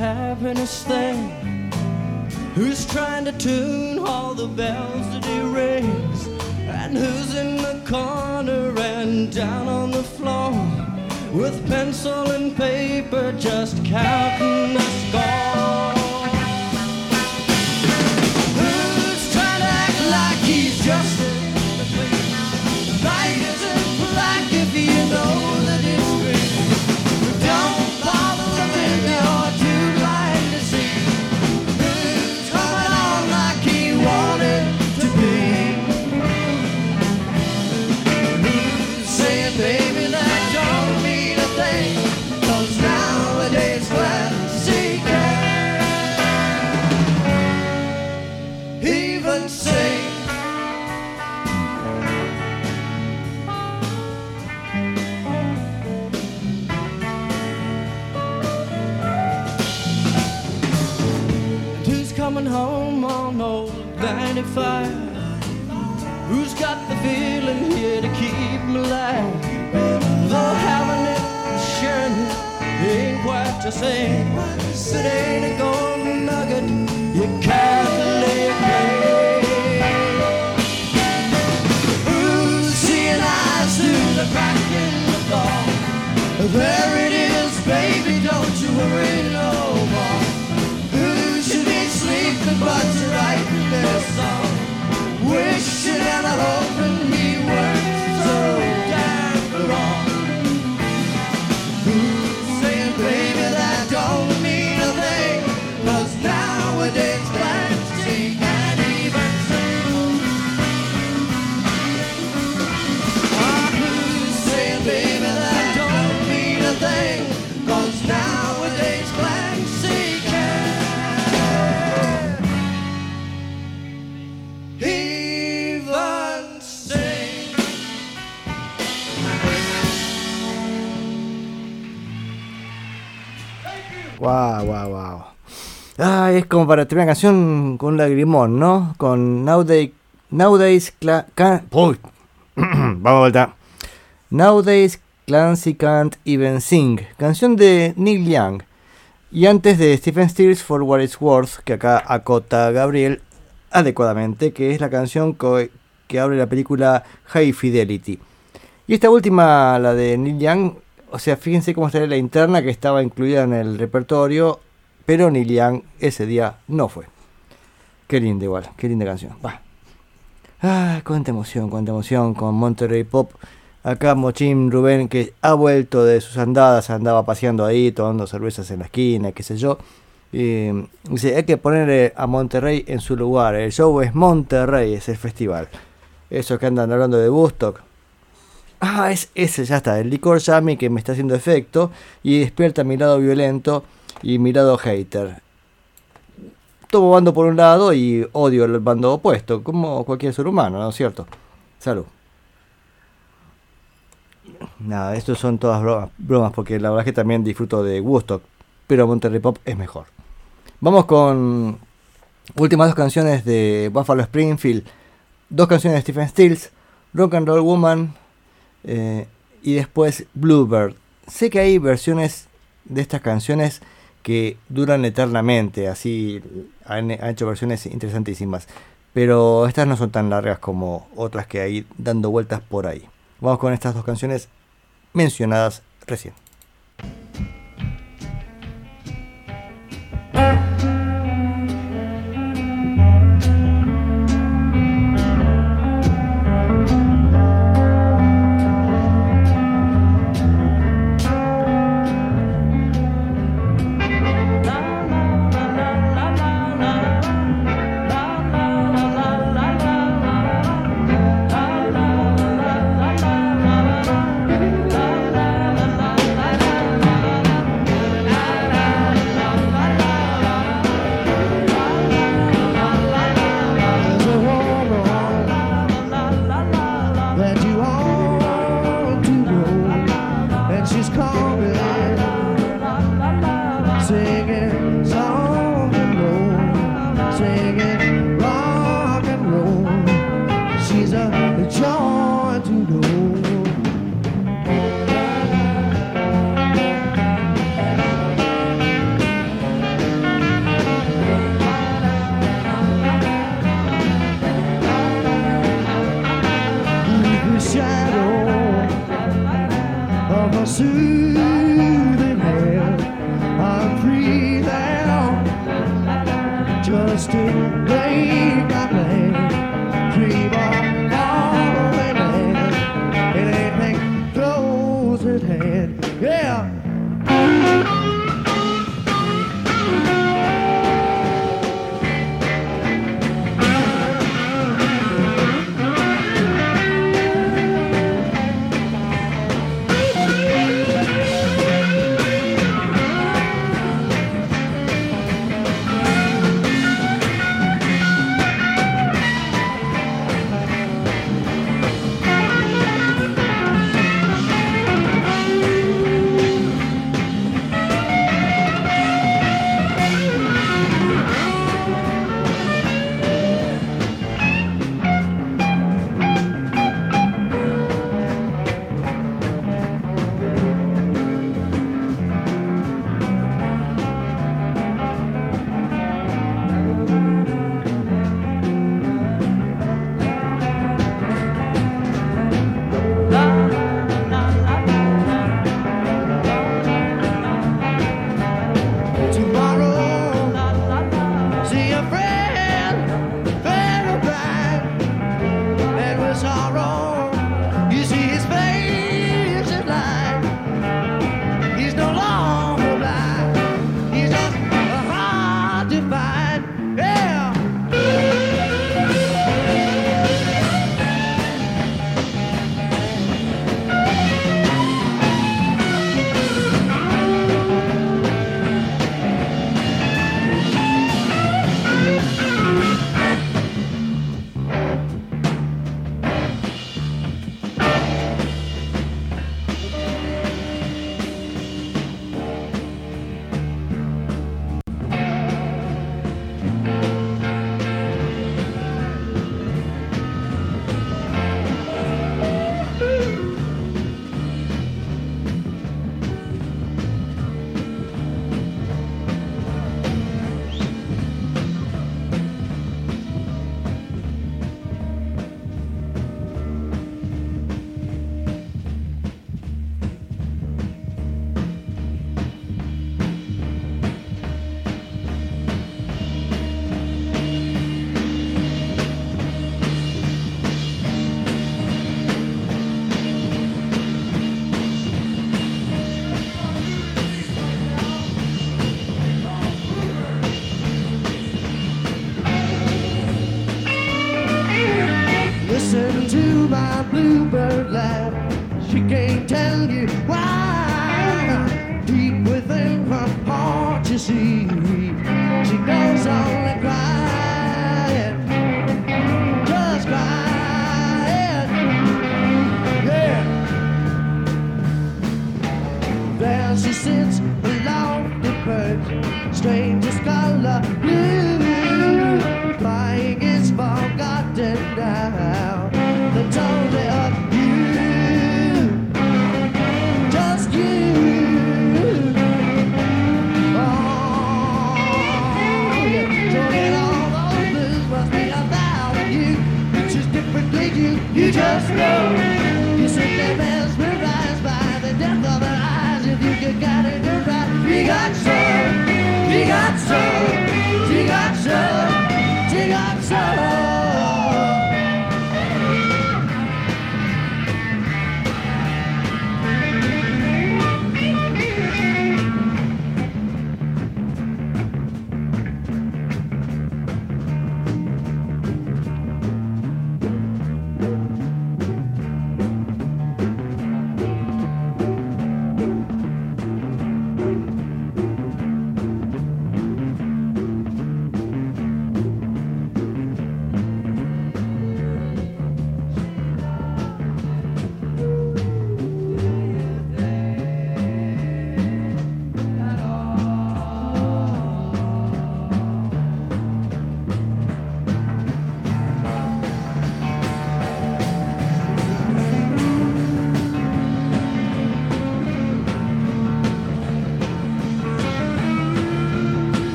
happiness thing? Who's trying to tune all the bells that he rings? And who's in the corner and down on the floor with pencil and paper just counting the score? 95? Who's got the feeling here to keep me alive? Though having it, sharing it, ain't quite the same. It ain't a golden Wishing and Wow, wow, wow. Ah, es como para terminar la canción con un lagrimón, ¿no? Con Nowadays, Nowadays Cla- Can-. (clears throat) Vamos a vuelta. Nowadays Clancy Can't Even Sing, canción de Neil Young. Y antes de Stephen Stills For What It's Worth, que acá acota Gabriel adecuadamente, que es la canción co- que abre la película High Fidelity. Y esta última, la de Neil Young, o sea, fíjense cómo estaría la interna que estaba incluida en el repertorio, pero Neil Young ese día no fue. Qué linda igual, qué linda canción. Va. Ah, cuánta emoción, cuánta emoción con Monterrey Pop. Acá Mochín Rubén, que ha vuelto de sus andadas, andaba paseando ahí, tomando cervezas en la esquina, qué sé yo. Y dice, hay que poner a Monterrey en su lugar. El show es Monterrey, es el festival. Eso que andan hablando de Woodstock. Ah, es ese, ya está, el licor Yami que me está haciendo efecto y despierta mi lado violento y mi lado hater. Tomo bando por un lado y odio el bando opuesto, como cualquier ser humano, ¿no es cierto? Salud. Nada, estos son todas bromas, bromas, porque la verdad es que también disfruto de Woodstock, pero Monterrey Pop es mejor. Vamos con últimas dos canciones de Buffalo Springfield, dos canciones de Stephen Stills, Rock and Roll Woman eh, y después Bluebird. Sé que hay versiones de estas canciones que duran eternamente, así han, han hecho versiones interesantísimas, pero estas no son tan largas como otras que hay dando vueltas por ahí. Vamos con estas dos canciones mencionadas recién.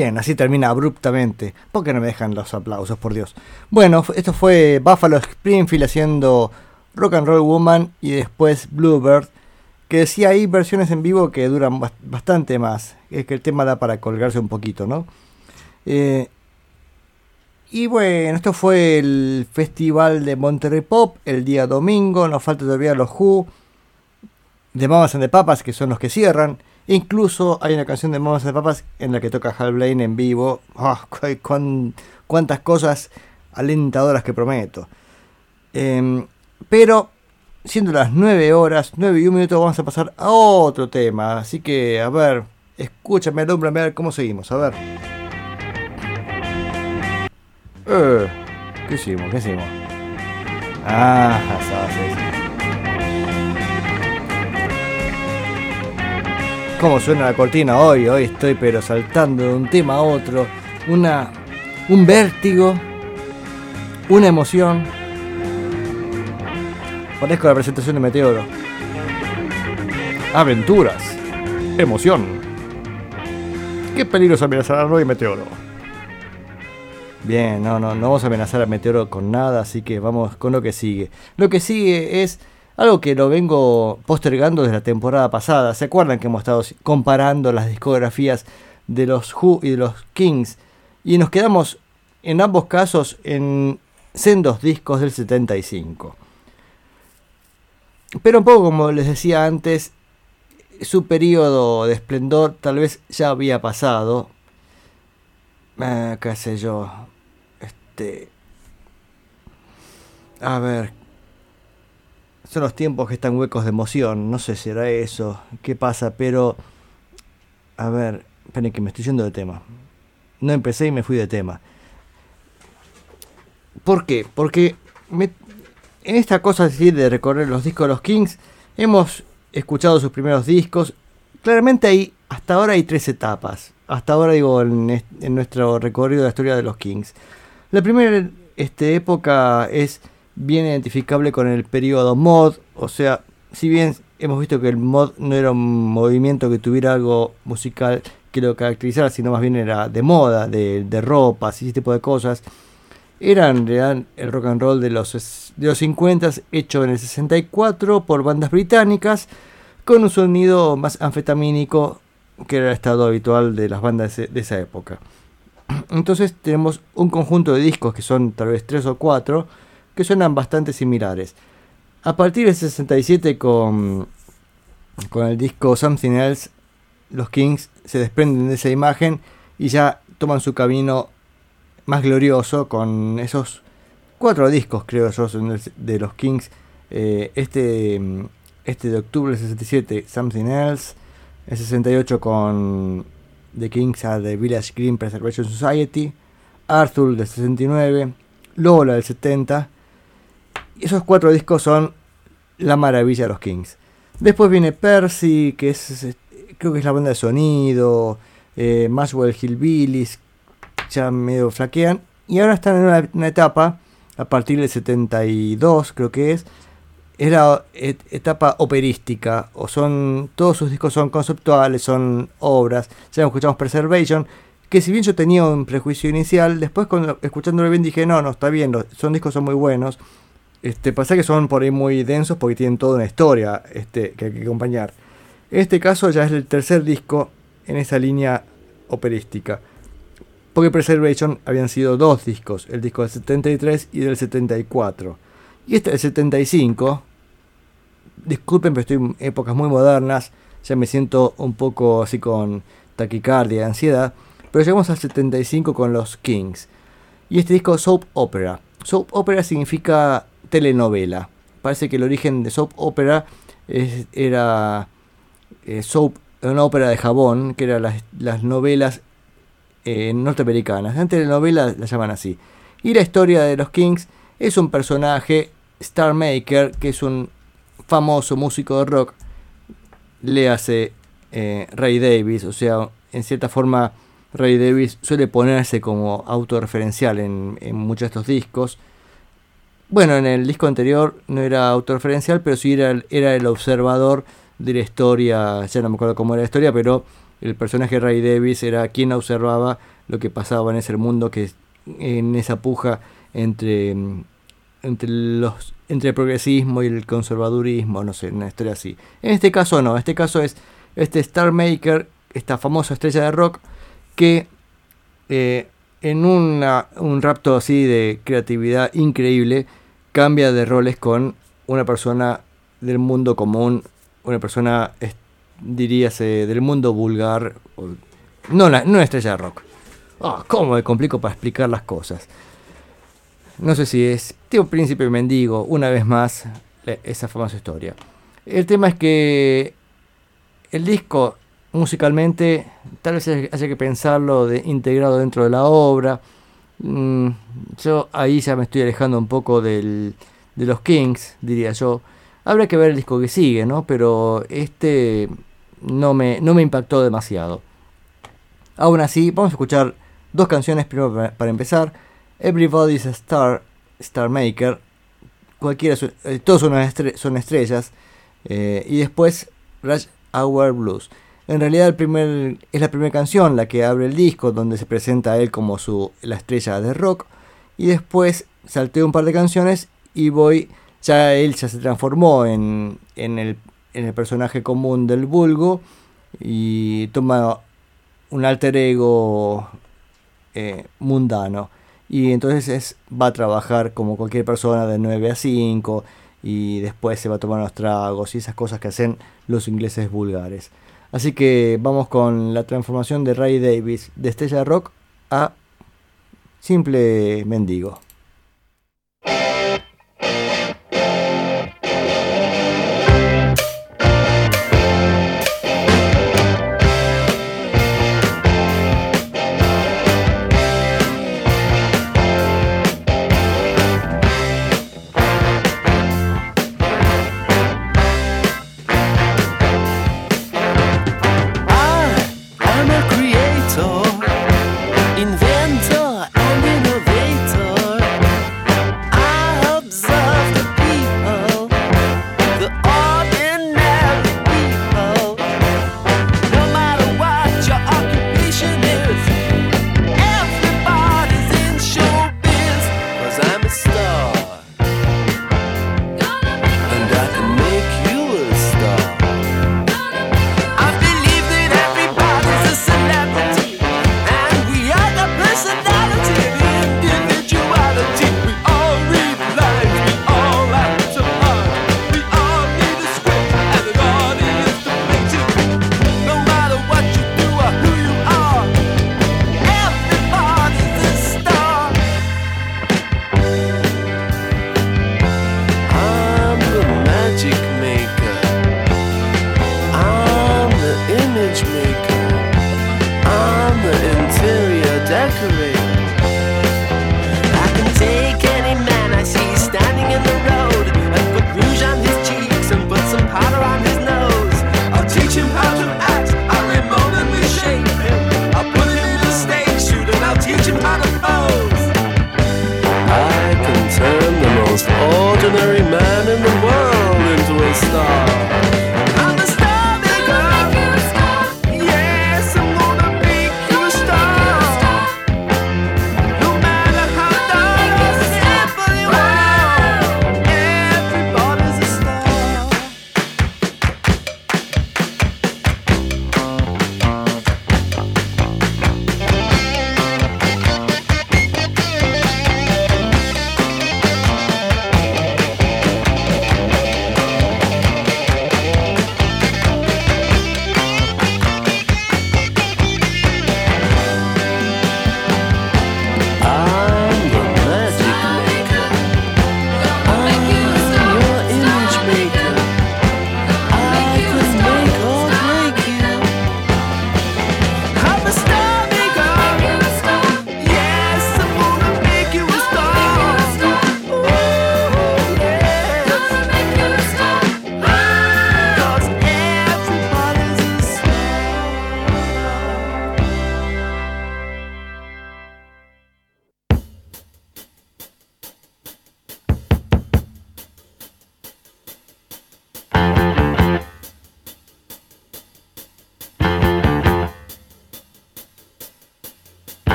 Bien, así termina abruptamente. ¿Por qué no me dejan los aplausos, por Dios? Bueno, esto fue Buffalo Springfield haciendo Rock and Roll Woman y después Bluebird, que decía hay versiones en vivo que duran bas- bastante más. Es que el tema da para colgarse un poquito, ¿no? Eh, y bueno, esto fue el festival de Monterrey Pop el día domingo. Nos falta todavía los Who, de Mamas and the Papas, que son los que cierran. Incluso hay una canción de Mamas the Papas en la que toca Hal Blaine en vivo. Cuán- cuántas cosas alentadoras que prometo. Em, pero, siendo las 9 horas, 9 y 1 minuto, vamos a pasar a otro tema. Así que, a ver, escúchame, alumbrame, a ver cómo seguimos. A ver. Eh, ¿Qué hicimos? ¿Qué hicimos? Ah, sí, cómo suena la cortina hoy. Hoy estoy pero saltando de un tema a otro. Una, un vértigo. Una emoción. Parezco la presentación de Meteoro. Aventuras. Emoción. ¿Qué peligros amenazarán hoy Meteoro? Bien, no, no, no vamos a amenazar a Meteoro con nada, así que vamos con lo que sigue. Lo que sigue es algo que lo vengo postergando desde la temporada pasada. ¿Se acuerdan que hemos estado comparando las discografías de los Who y de los Kings? Y nos quedamos en ambos casos en sendos discos del 75. Pero un poco como les decía antes, su periodo de esplendor tal vez ya había pasado. Eh, qué sé yo. Este. A ver. Son los tiempos que están huecos de emoción. No sé si era eso. ¿Qué pasa? Pero. A ver. Esperen que me estoy yendo de tema. No empecé y me fui de tema. ¿Por qué? Porque me- en esta cosa así de recorrer los discos de los Kings, hemos escuchado sus primeros discos. Claramente hay, hasta ahora hay tres etapas. Hasta ahora digo en, en nuestro recorrido de la historia de los Kings. La primera este, época es bien identificable con el periodo mod. O sea, si bien hemos visto que el mod no era un movimiento que tuviera algo musical que lo caracterizara, sino más bien era de moda, de, de ropas y ese tipo de cosas. Era en realidad el rock and roll de los, de los 50 hecho en el 64 por bandas británicas con un sonido más anfetamínico que era el estado habitual de las bandas de esa época. (clears throat) Entonces tenemos un conjunto de discos que son tal vez tres o cuatro que suenan bastante similares. A partir del 67 con, con el disco Something Else, los Kings se desprenden de esa imagen y ya toman su camino más glorioso con esos cuatro discos, creo yo, de los Kings. Eh, este, este de octubre del 67, Something Else. El 68 con The Kings a The Village Green Preservation Society. Arthur del 69. Lola del 70. Esos cuatro discos son la maravilla de los Kings. Después viene Percy, que es, creo que es la banda de sonido. Eh, Maxwell Hillbillies, ya medio flaquean. Y ahora están en una, etapa, a partir del 72 creo que es, es la et- etapa operística, o son, todos sus discos son conceptuales, son obras, ya escuchamos Preservation, que si bien yo tenía un prejuicio inicial, después cuando, escuchándolo bien dije, no, no, está bien, los, son discos son muy buenos, este, pasa que son por ahí muy densos porque tienen toda una historia este, que hay que acompañar. En este caso ya es el tercer disco en esa línea operística. Porque Preservation habían sido dos discos, el disco del 73 y del 74. Y este del 75, disculpen, pero estoy en épocas muy modernas, ya me siento un poco así con taquicardia, ansiedad, pero llegamos al 75 con los Kings. Y este disco Soap Opera. Soap Opera significa telenovela. Parece que el origen de Soap Opera es- era eh, una ópera de jabón, que eran las, las novelas eh, norteamericanas. En telenovela la llaman así. Y la historia de los Kings es un personaje, Star Maker, que es un famoso músico de rock. Le hace eh, Ray Davis, o sea, en cierta forma Ray Davis suele ponerse como autorreferencial en, en muchos de estos discos. Bueno, en el disco anterior no era autorreferencial, pero sí era, era el observador de la historia, ya no me acuerdo cómo era la historia, pero el personaje Ray Davis era quien observaba lo que pasaba en ese mundo, que en esa puja entre, entre, los, entre el progresismo y el conservadurismo, no sé, una historia así. En este caso no, en este caso es este Star Maker, esta famosa estrella de rock, que eh, en una- un rapto así de creatividad increíble, cambia de roles con una persona del mundo común, una persona, diríase, del mundo vulgar, no, no una estrella de rock. Ah, ¿Cómo me complico para explicar las cosas? No sé si es Tío Príncipe Mendigo, una vez más, esa famosa historia. El tema es que el disco musicalmente tal vez haya que pensarlo de, integrado dentro de la obra. Mm, yo ahí ya me estoy alejando un poco del, de los Kings, diría yo. Habrá que ver el disco que sigue, ¿no? Pero este no me, no me impactó demasiado. Aún así, vamos a escuchar dos canciones primero para, empezar. Everybody's a Star, Star Maker. Cualquiera, eh, todos son estrellas. Eh, y después Rush Hour Blues. En realidad el primer, es la primera canción la que abre el disco, donde se presenta a él como su, la estrella de rock. Y después salteo un par de canciones y voy, ya él ya se transformó en, en, el, en el personaje común del vulgo y toma un alter ego eh, mundano. Y entonces es, va a trabajar como cualquier persona de 9 a 5 y después se va a tomar unos tragos y esas cosas que hacen los ingleses vulgares. Así que vamos con la transformación de Ray Davis de estrella rock a simple mendigo.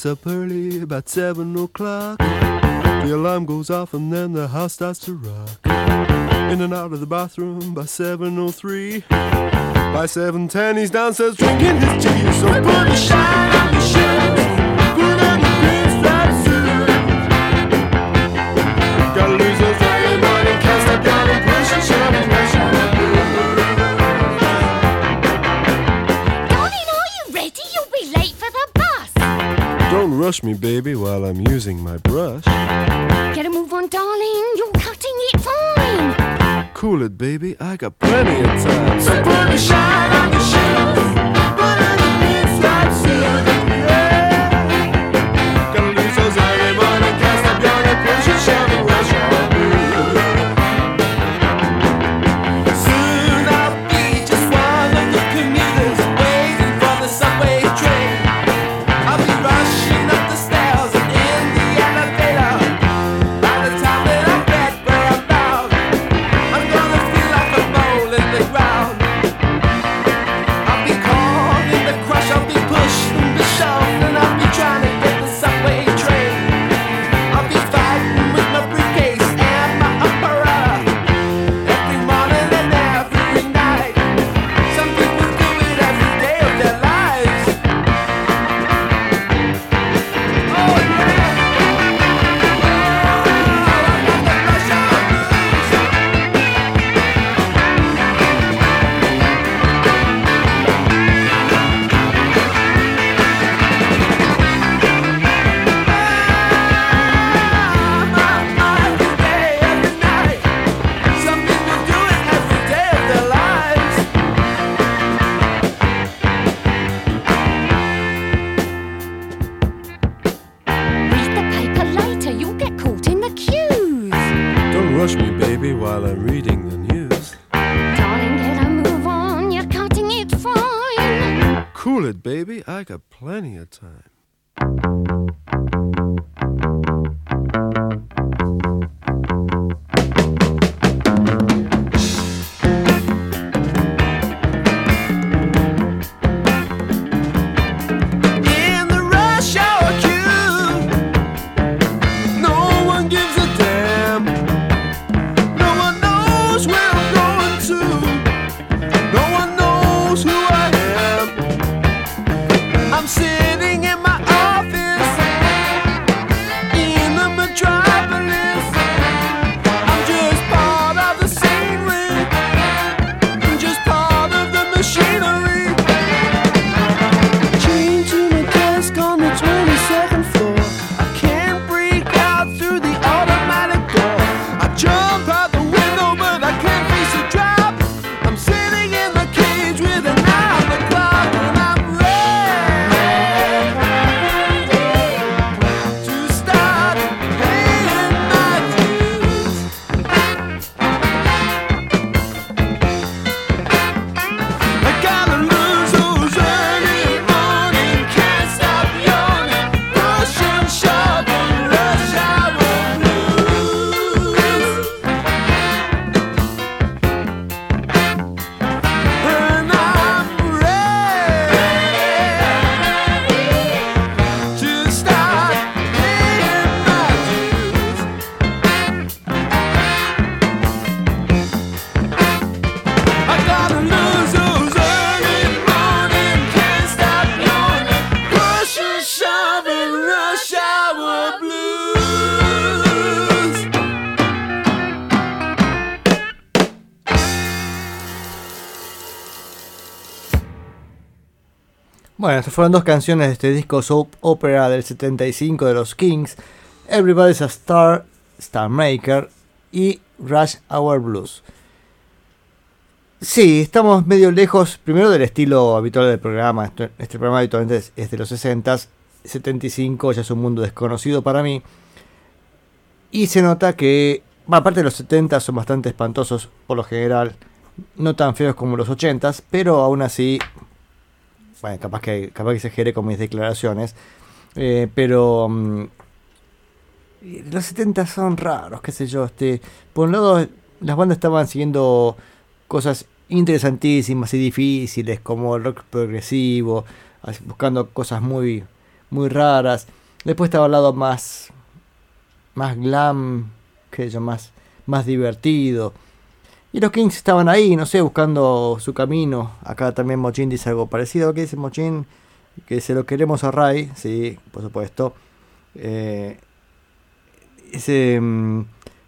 Gets up early, about seven o'clock. The alarm goes off and then the house starts to rock. In and out of the bathroom by 7.03. By 7.10 he's downstairs drinking his tea. So put a shine on your shoes. Don't me, baby, while I'm using my brush. Get a move on, darling. You're cutting it fine. Cool it, baby, I got plenty of time. So put a shine on your shoes. Put on your. Yeah. Bueno, estas fueron dos canciones de este disco soap opera del 75 de los Kings, Everybody's a Star, Star Maker y Rush Hour Blues. Sí, estamos medio lejos, primero del estilo habitual del programa. Este programa habitualmente es, de los 60s, 75 ya es un mundo desconocido para mí. Y se nota que, aparte de los 70 son bastante espantosos por lo general, no tan feos como los 80s, pero aún así bueno, capaz que, capaz que exageré con mis declaraciones, eh, pero mm, los 70 son raros, qué sé yo. Este, por un lado, las bandas estaban siguiendo cosas interesantísimas y difíciles, como el rock progresivo, buscando cosas muy, muy raras. Después estaba el lado más, más glam, que yo, más, más divertido. Y los Kings estaban ahí, no sé, buscando su camino. Acá también Mochin dice algo parecido. ¿Qué dice Mochin? Que se lo queremos a Ray, sí, por supuesto. Eh, mm,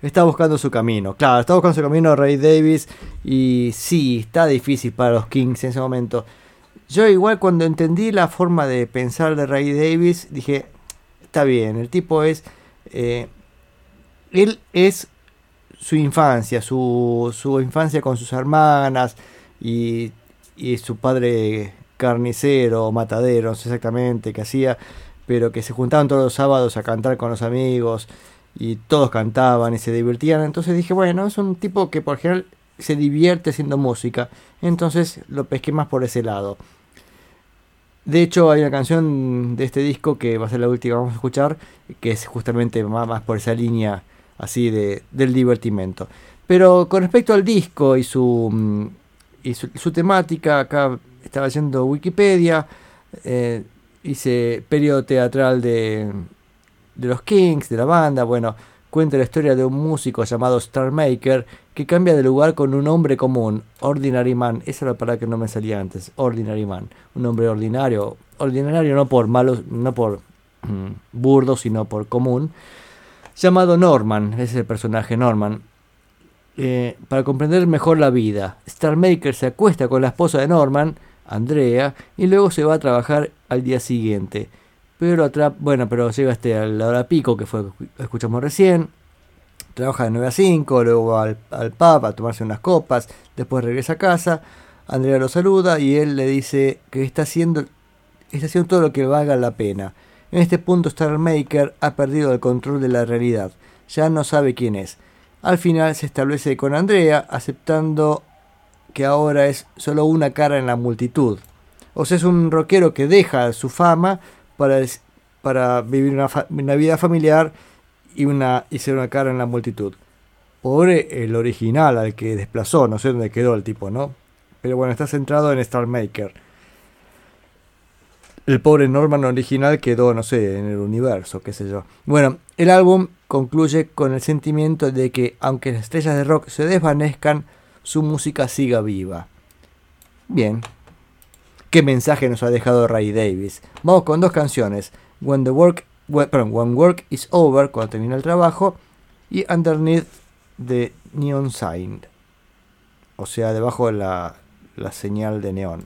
está buscando su camino. Claro, está buscando su camino Ray Davis. Y sí, está difícil para los Kings en ese momento. Yo igual cuando entendí la forma de pensar de Ray Davis, dije, está bien, el tipo es... eh, él es su infancia, su, su infancia con sus hermanas y, y su padre carnicero matadero, no sé exactamente qué hacía, pero que se juntaban todos los sábados a cantar con los amigos y todos cantaban y se divertían. Entonces dije, bueno, es un tipo que por general se divierte haciendo música, entonces lo pesqué más por ese lado. De hecho, hay una canción de este disco que va a ser la última que vamos a escuchar, que es justamente más por esa línea así de, del divertimento. Pero con respecto al disco y su, mm, y su, temática, acá estaba leyendo Wikipedia, eh, hice periodo teatral de, de los Kings, de la banda, bueno, cuenta la historia de un músico llamado Star Maker que cambia de lugar con un hombre común, Ordinary Man, esa era la palabra que no me salía antes, Ordinary Man, un hombre ordinario, ordinario no por malos, no por mm, burdo, sino por común, llamado Norman, es el personaje Norman. Eh, para comprender mejor la vida, Star Maker se acuesta con la esposa de Norman, Andrea, y luego se va a trabajar al día siguiente. Pero atrás, bueno, pero llega este a la hora pico que fue que escuchamos recién. Trabaja de 9 a 5, luego va al, al a tomarse unas copas, después regresa a casa. Andrea lo saluda y él le dice que está haciendo, está haciendo todo lo que valga la pena. En este punto Star Maker ha perdido el control de la realidad, ya no sabe quién es. Al final se establece con Andrea, aceptando que ahora es solo una cara en la multitud. O sea, es un rockero que deja su fama para, vivir una, una vida familiar y, una, y ser una cara en la multitud. Pobre el original al que desplazó, no sé dónde quedó el tipo, ¿no? Pero bueno, está centrado en Star Maker. El pobre Norman original quedó, no sé, en el universo, qué sé yo. Bueno, el álbum concluye con el sentimiento de que, aunque las estrellas de rock se desvanezcan, su música siga viva. Bien. ¿Qué mensaje nos ha dejado Ray Davis? Vamos con dos canciones. When the work, perdón, When Work is Over, cuando termina el trabajo, y Underneath the Neon Sign. O sea, debajo de la, la señal de neón.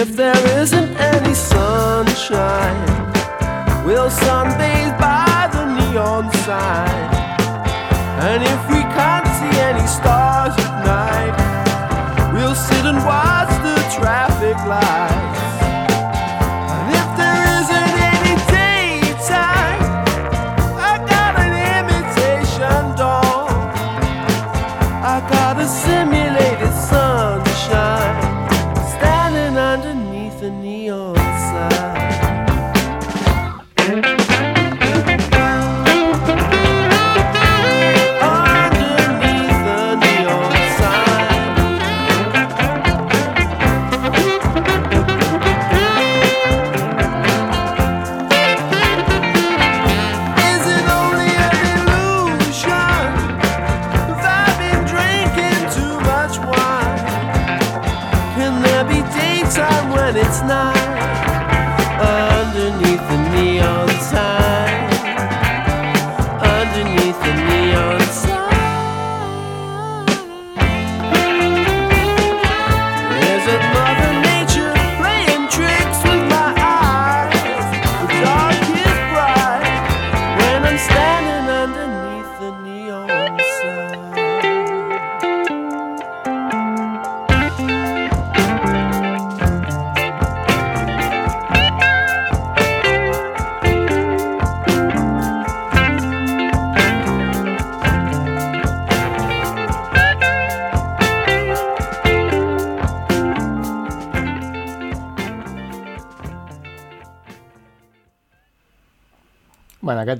If there isn't any sunshine, we'll sunbathe by the neon sign. And if we can't see any stars at night, we'll sit and watch the traffic lights.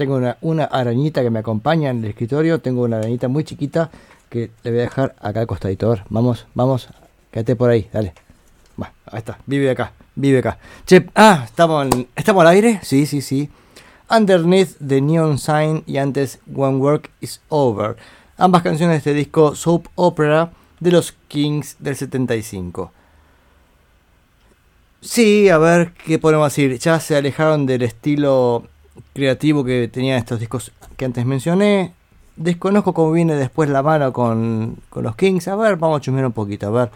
Tengo una, una arañita que me acompaña en el escritorio. Tengo una arañita muy chiquita que le voy a dejar acá al costadito. Vamos, vamos, quédate por ahí, dale. Va, ahí está, vive acá, vive acá. Che, ah, ¿estamos, en- ¿estamos al aire? Sí, sí, sí. Underneath the Neon Sign y antes One Work is Over. Ambas canciones de este disco Soap Opera de los Kings del 75. Sí, a ver qué podemos decir. Ya se alejaron del estilo creativo que tenían estos discos que antes mencioné. Desconozco cómo viene después la mano con, con los Kings. A ver, vamos a chusmear un poquito. A ver.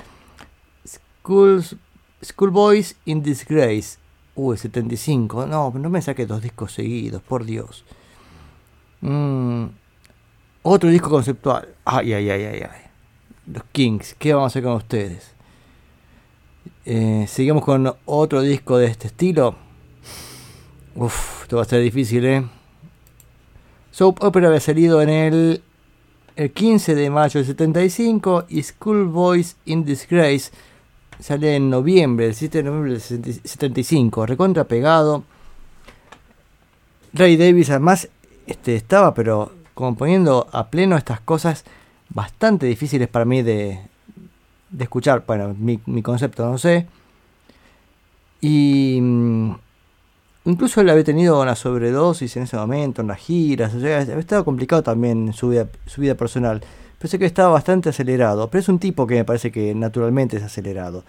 Schools, Schoolboys in Disgrace. Uy, 75. No, no me saqué dos discos seguidos, por Dios. Mm, otro disco conceptual. Ay, ay, ay, ay, ay. Los Kings. ¿Qué vamos a hacer con ustedes? Eh, seguimos con otro disco de este estilo. Uf, esto va a ser difícil, ¿eh? Soap Opera había salido en el, el 15 de mayo del 75 y Schoolboys in Disgrace sale en noviembre, el 7 de noviembre del 75. Recontra pegado. Ray Davis además este, estaba pero componiendo a pleno estas cosas bastante difíciles para mí de, de escuchar. Bueno, mi, mi concepto no sé. Y mm, incluso él había tenido una sobredosis en ese momento, en las giras, o sea, había estado complicado también en su vida, personal. Pensé que estaba bastante acelerado, pero es un tipo que me parece que naturalmente es acelerado.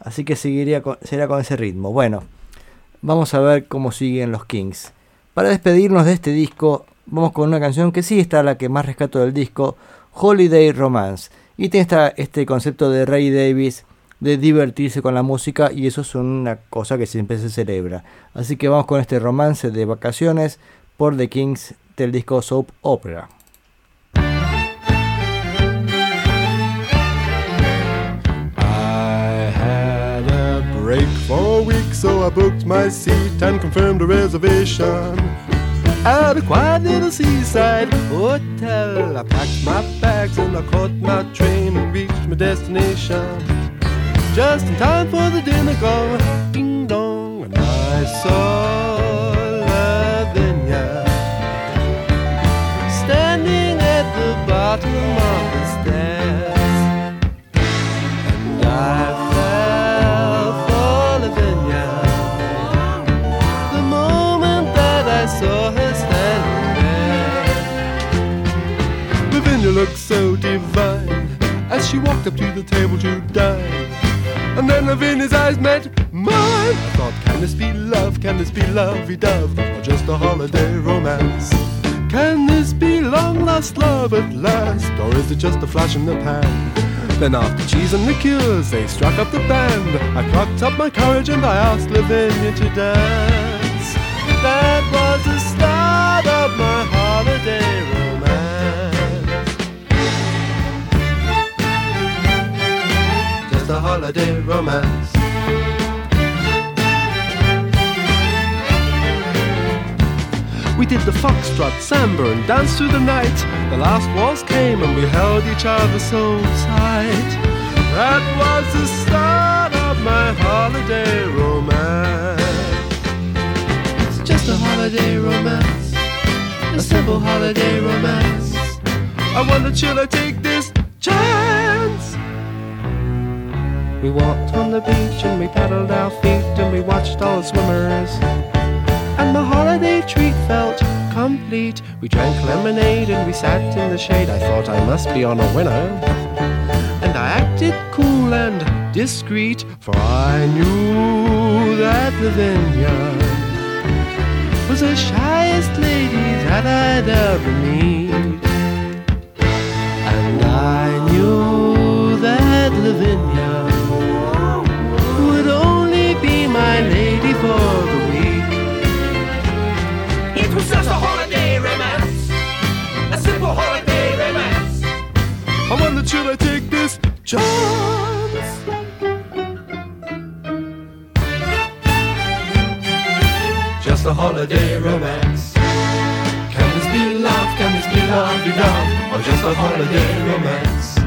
Así que seguiría con, con ese ritmo. Bueno, vamos a ver cómo siguen los Kings. Para despedirnos de este disco, vamos con una canción que sí está la que más rescato del disco, Holiday Romance. Y tiene esta- este concepto de Ray Davis de divertirse con la música y eso es una cosa que siempre se celebra. Así que vamos con este romance de vacaciones por The Kings del disco Soap Opera. Break for a week, so I booked my seat and confirmed a reservation at a quiet little seaside hotel. I packed my bags and I caught my train and reached my destination just in time for the dinner gong. Ding dong, and I saw Lavinia standing at the bottom of the stairs. And I fell for Lavinia the moment that I saw her standing there. Lavinia looked so divine as she walked up to the table to dine. And then Lavinia's eyes met mine. I thought, can this be love? Can this be lovey-dove? Or just a holiday romance? Can this be long lost love at last? Or is it just a flash in the pan? Then after cheese and liqueurs, they struck up the band. I plucked up my courage and I asked Lavinia to dance. That was the start of my holiday romance. A holiday romance. We did the foxtrot, samba, and danced through the night. The last waltz came and we held each other so tight. That was the start of my holiday romance. It's just a holiday romance, a simple holiday romance. I wonder, should I take this chance? We walked on the beach and we paddled our feet and we watched all the swimmers. And the holiday treat felt complete. We drank lemonade and we sat in the shade. I thought I must be on a winner. And I acted cool and discreet, for I knew that Lavinia was the shyest lady that I'd ever meet. I wondered, should I take this chance? Just a holiday romance. Can this be love? Can this be love? Be love? Or just a holiday romance?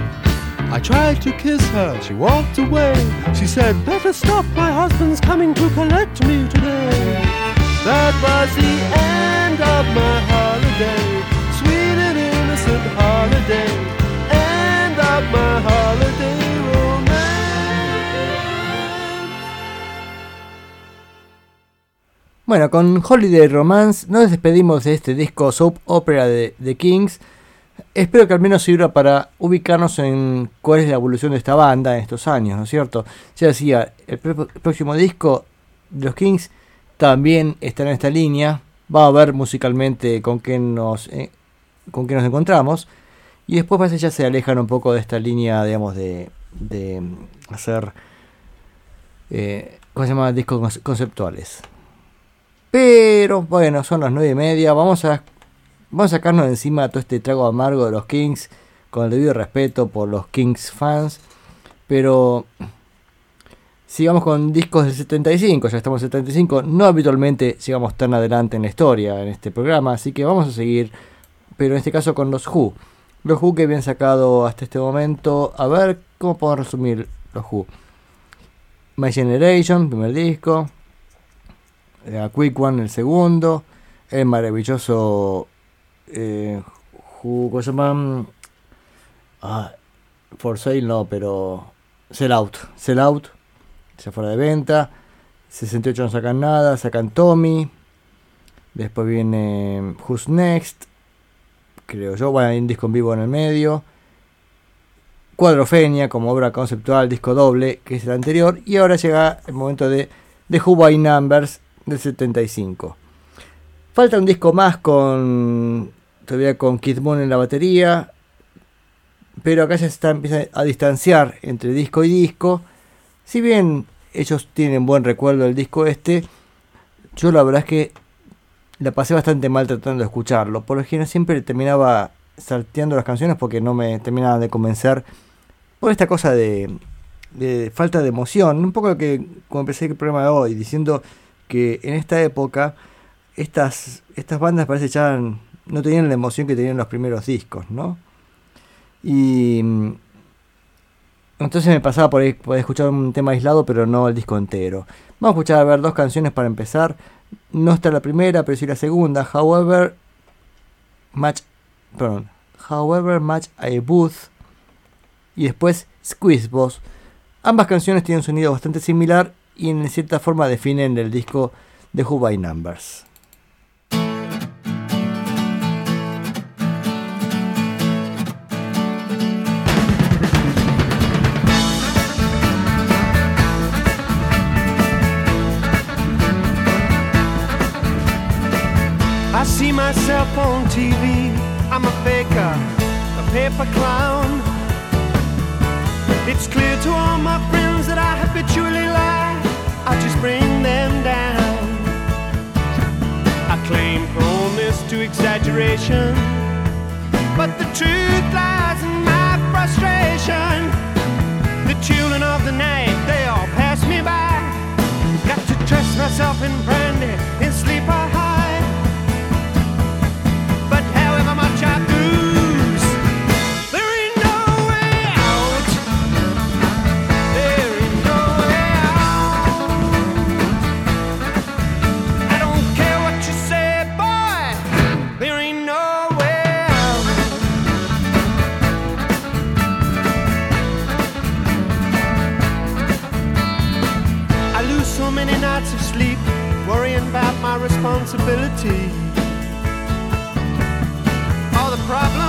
I tried to kiss her, she walked away. She said, Better stop, my husband's coming to collect me today. That was the end of my holiday. Sweet and innocent holiday. Bueno, con Holiday Romance nos despedimos de este disco soap opera de The Kings. Espero que al menos sirva para ubicarnos en cuál es la evolución de esta banda en estos años, ¿no es cierto? Ya decía, el pr- próximo disco de los Kings también estará en esta línea. Va a ver musicalmente con qué nos, eh, con qué nos encontramos. Y después parece ya se alejan un poco de esta línea, digamos, de, de hacer, eh, ¿cómo se llama? Discos conce- conceptuales. Pero bueno, son las nueve y media. Vamos a, vamos a sacarnos de encima todo este trago amargo de los Kings. Con el debido respeto por los Kings fans. Pero sigamos con discos del 75. Ya estamos en 75. No habitualmente sigamos tan adelante en la historia en este programa. Así que vamos a seguir. Pero en este caso con los Who. Los Who que habían sacado hasta este momento. A ver cómo puedo resumir los Who. My Generation, primer disco. A Quick One, el segundo. El maravilloso. Eh, Who, ¿Cómo se llama? Ah, For Sale no, pero. Sell Out. Sell Out. Se fuera de venta. 68 no sacan nada, sacan Tommy. Después viene Who's Next. Creo yo. Bueno, hay un disco en vivo en el medio. Cuadrofenia como obra conceptual, disco doble, que es el anterior. Y ahora llega el momento de The Who Numbers del 75. Falta un disco más con. Todavía con Kid Moon en la batería. Pero acá ya se está, empieza a distanciar entre disco y disco. Si bien ellos tienen buen recuerdo del disco este, yo la verdad es que la pasé bastante mal tratando de escucharlo. Por lo general siempre terminaba salteando las canciones porque no me terminaban de convencer por esta cosa de, de falta de emoción. Un poco lo que como empecé el programa de hoy, diciendo que en esta época estas, estas bandas parece ya no tenían la emoción que tenían los primeros discos, ¿no? Y mm, entonces me pasaba por, ahí, escuchar un tema aislado, pero no el disco entero. Vamos a escuchar a ver dos canciones para empezar. No está la primera, pero sí la segunda. However, Match, perdón, However Much I Booth y después Squeeze Boss. Ambas canciones tienen un sonido bastante similar y en cierta forma definen el disco de Who by Numbers. Myself on TV. I'm a faker, a paper clown. It's clear to all my friends that I habitually lie. I just bring them down. I claim proneness to exaggeration, but the truth lies in my frustration. The children of the night, they all pass me by. Got to dress myself in brandy, in sleep I responsibility. All the problems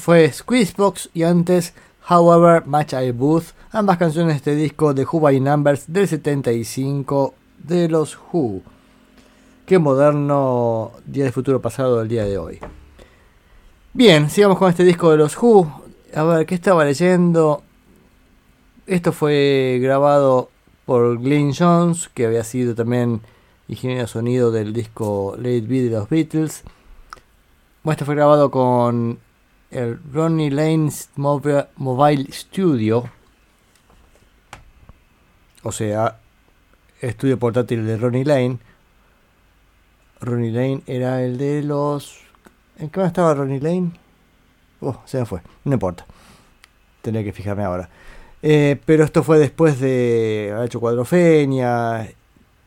fue Squeezebox y antes However Much I Booth, ambas canciones de este disco de Who by Numbers del 75 de los Who. Qué moderno Día del Futuro Pasado del día de hoy. Bien, sigamos con este disco de los Who. A ver, ¿qué estaba leyendo? Esto fue grabado por Glyn Jones, que había sido también ingeniero sonido del disco Late B de los Beatles. Bueno, esto fue grabado con el Ronnie Lane's Mobile Studio, o sea, estudio portátil de Ronnie Lane. Ronnie Lane era el de los. ¿En qué más estaba Ronnie Lane? Oh, se me fue, no importa. Tenía que fijarme ahora. Eh, pero esto fue después de. Ha hecho Cuadrofenia.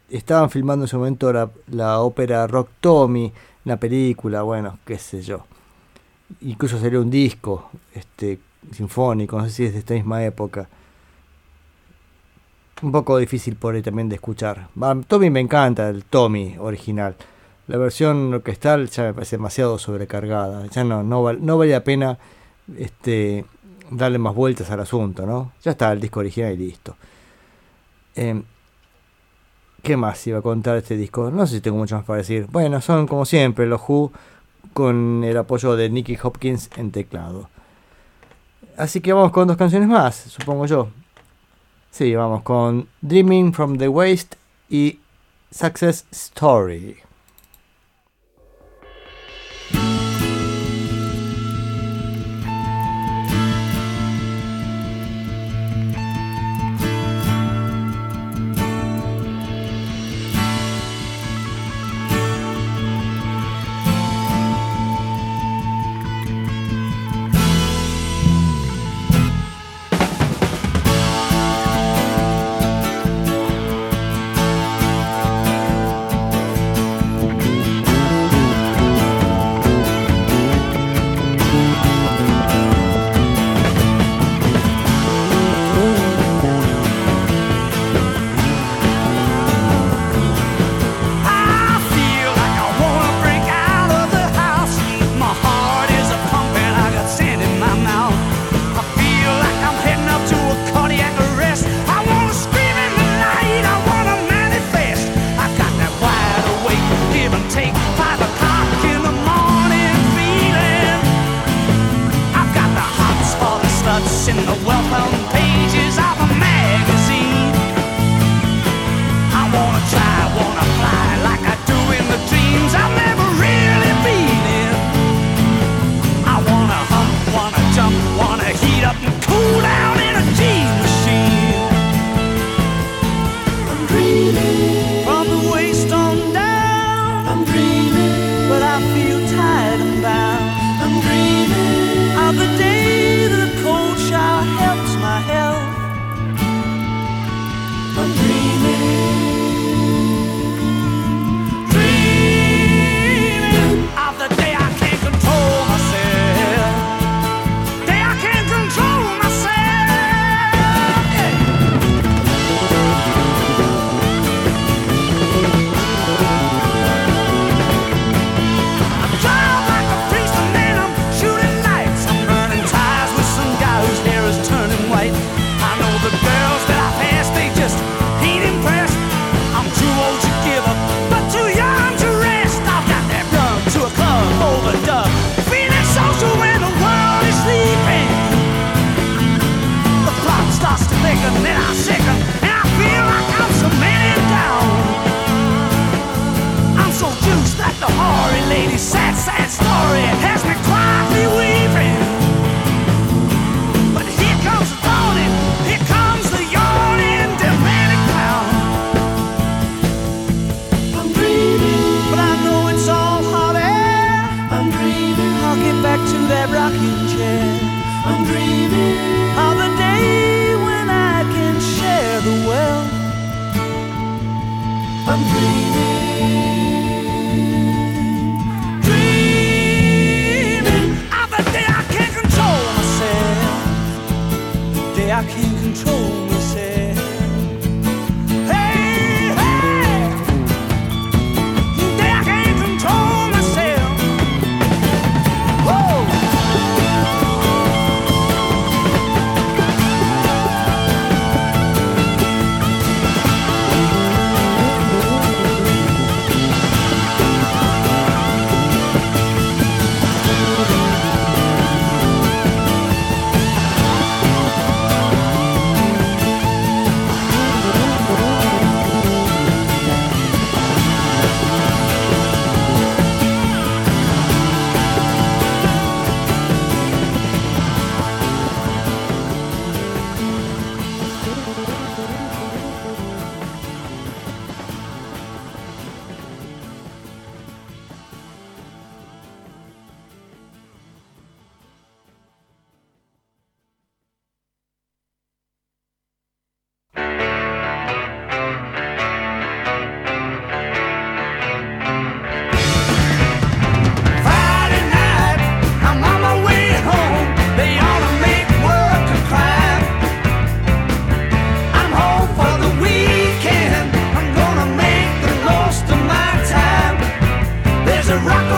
Estaban filmando en ese momento la, la ópera Rock Tommy, la película, bueno, qué sé yo incluso salió un disco este, sinfónico, no sé si es de esta misma época. Un poco difícil por ahí también de escuchar. Tommy me encanta, el Tommy original. La versión orquestal ya me parece demasiado sobrecargada. Ya no, no, val, no vale la pena este, darle más vueltas al asunto, ¿no? Ya está el disco original y listo. Em, ¿Qué más iba a contar este disco? No sé si tengo mucho más para decir. Bueno, son como siempre los Who con el apoyo de Nicky Hopkins en teclado. Así que vamos con dos canciones más, supongo yo. Sí, vamos con Dreaming from the Waste y Success Story. there's a rock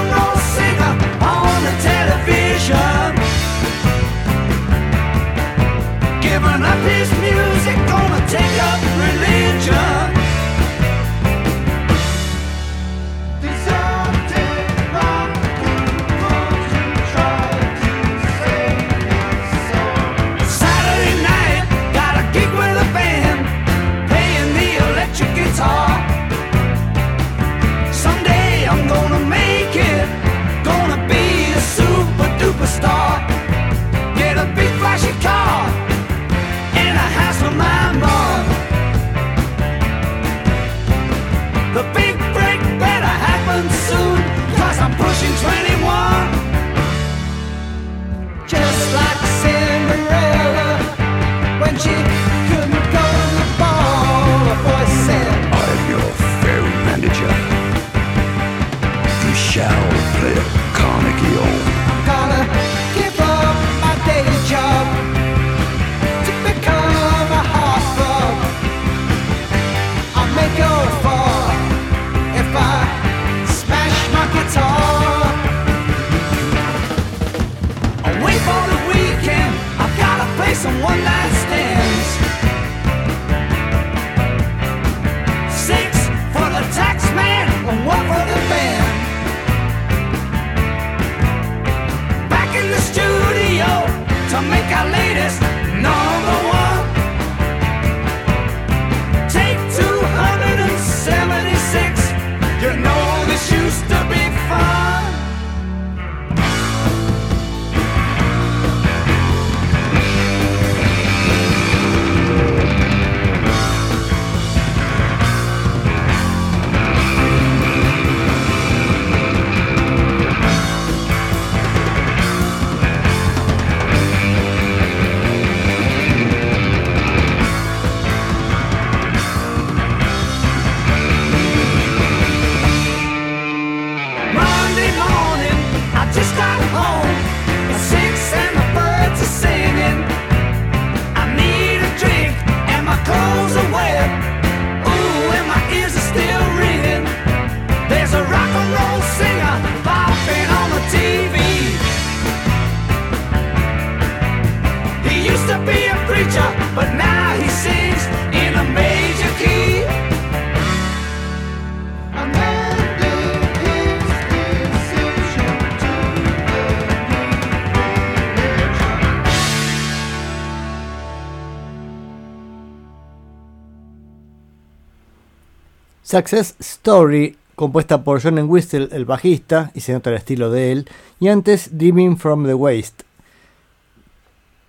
Success Story, compuesta por John Whistle, el bajista, y se nota el estilo de él. Y antes Dreaming from the Waste.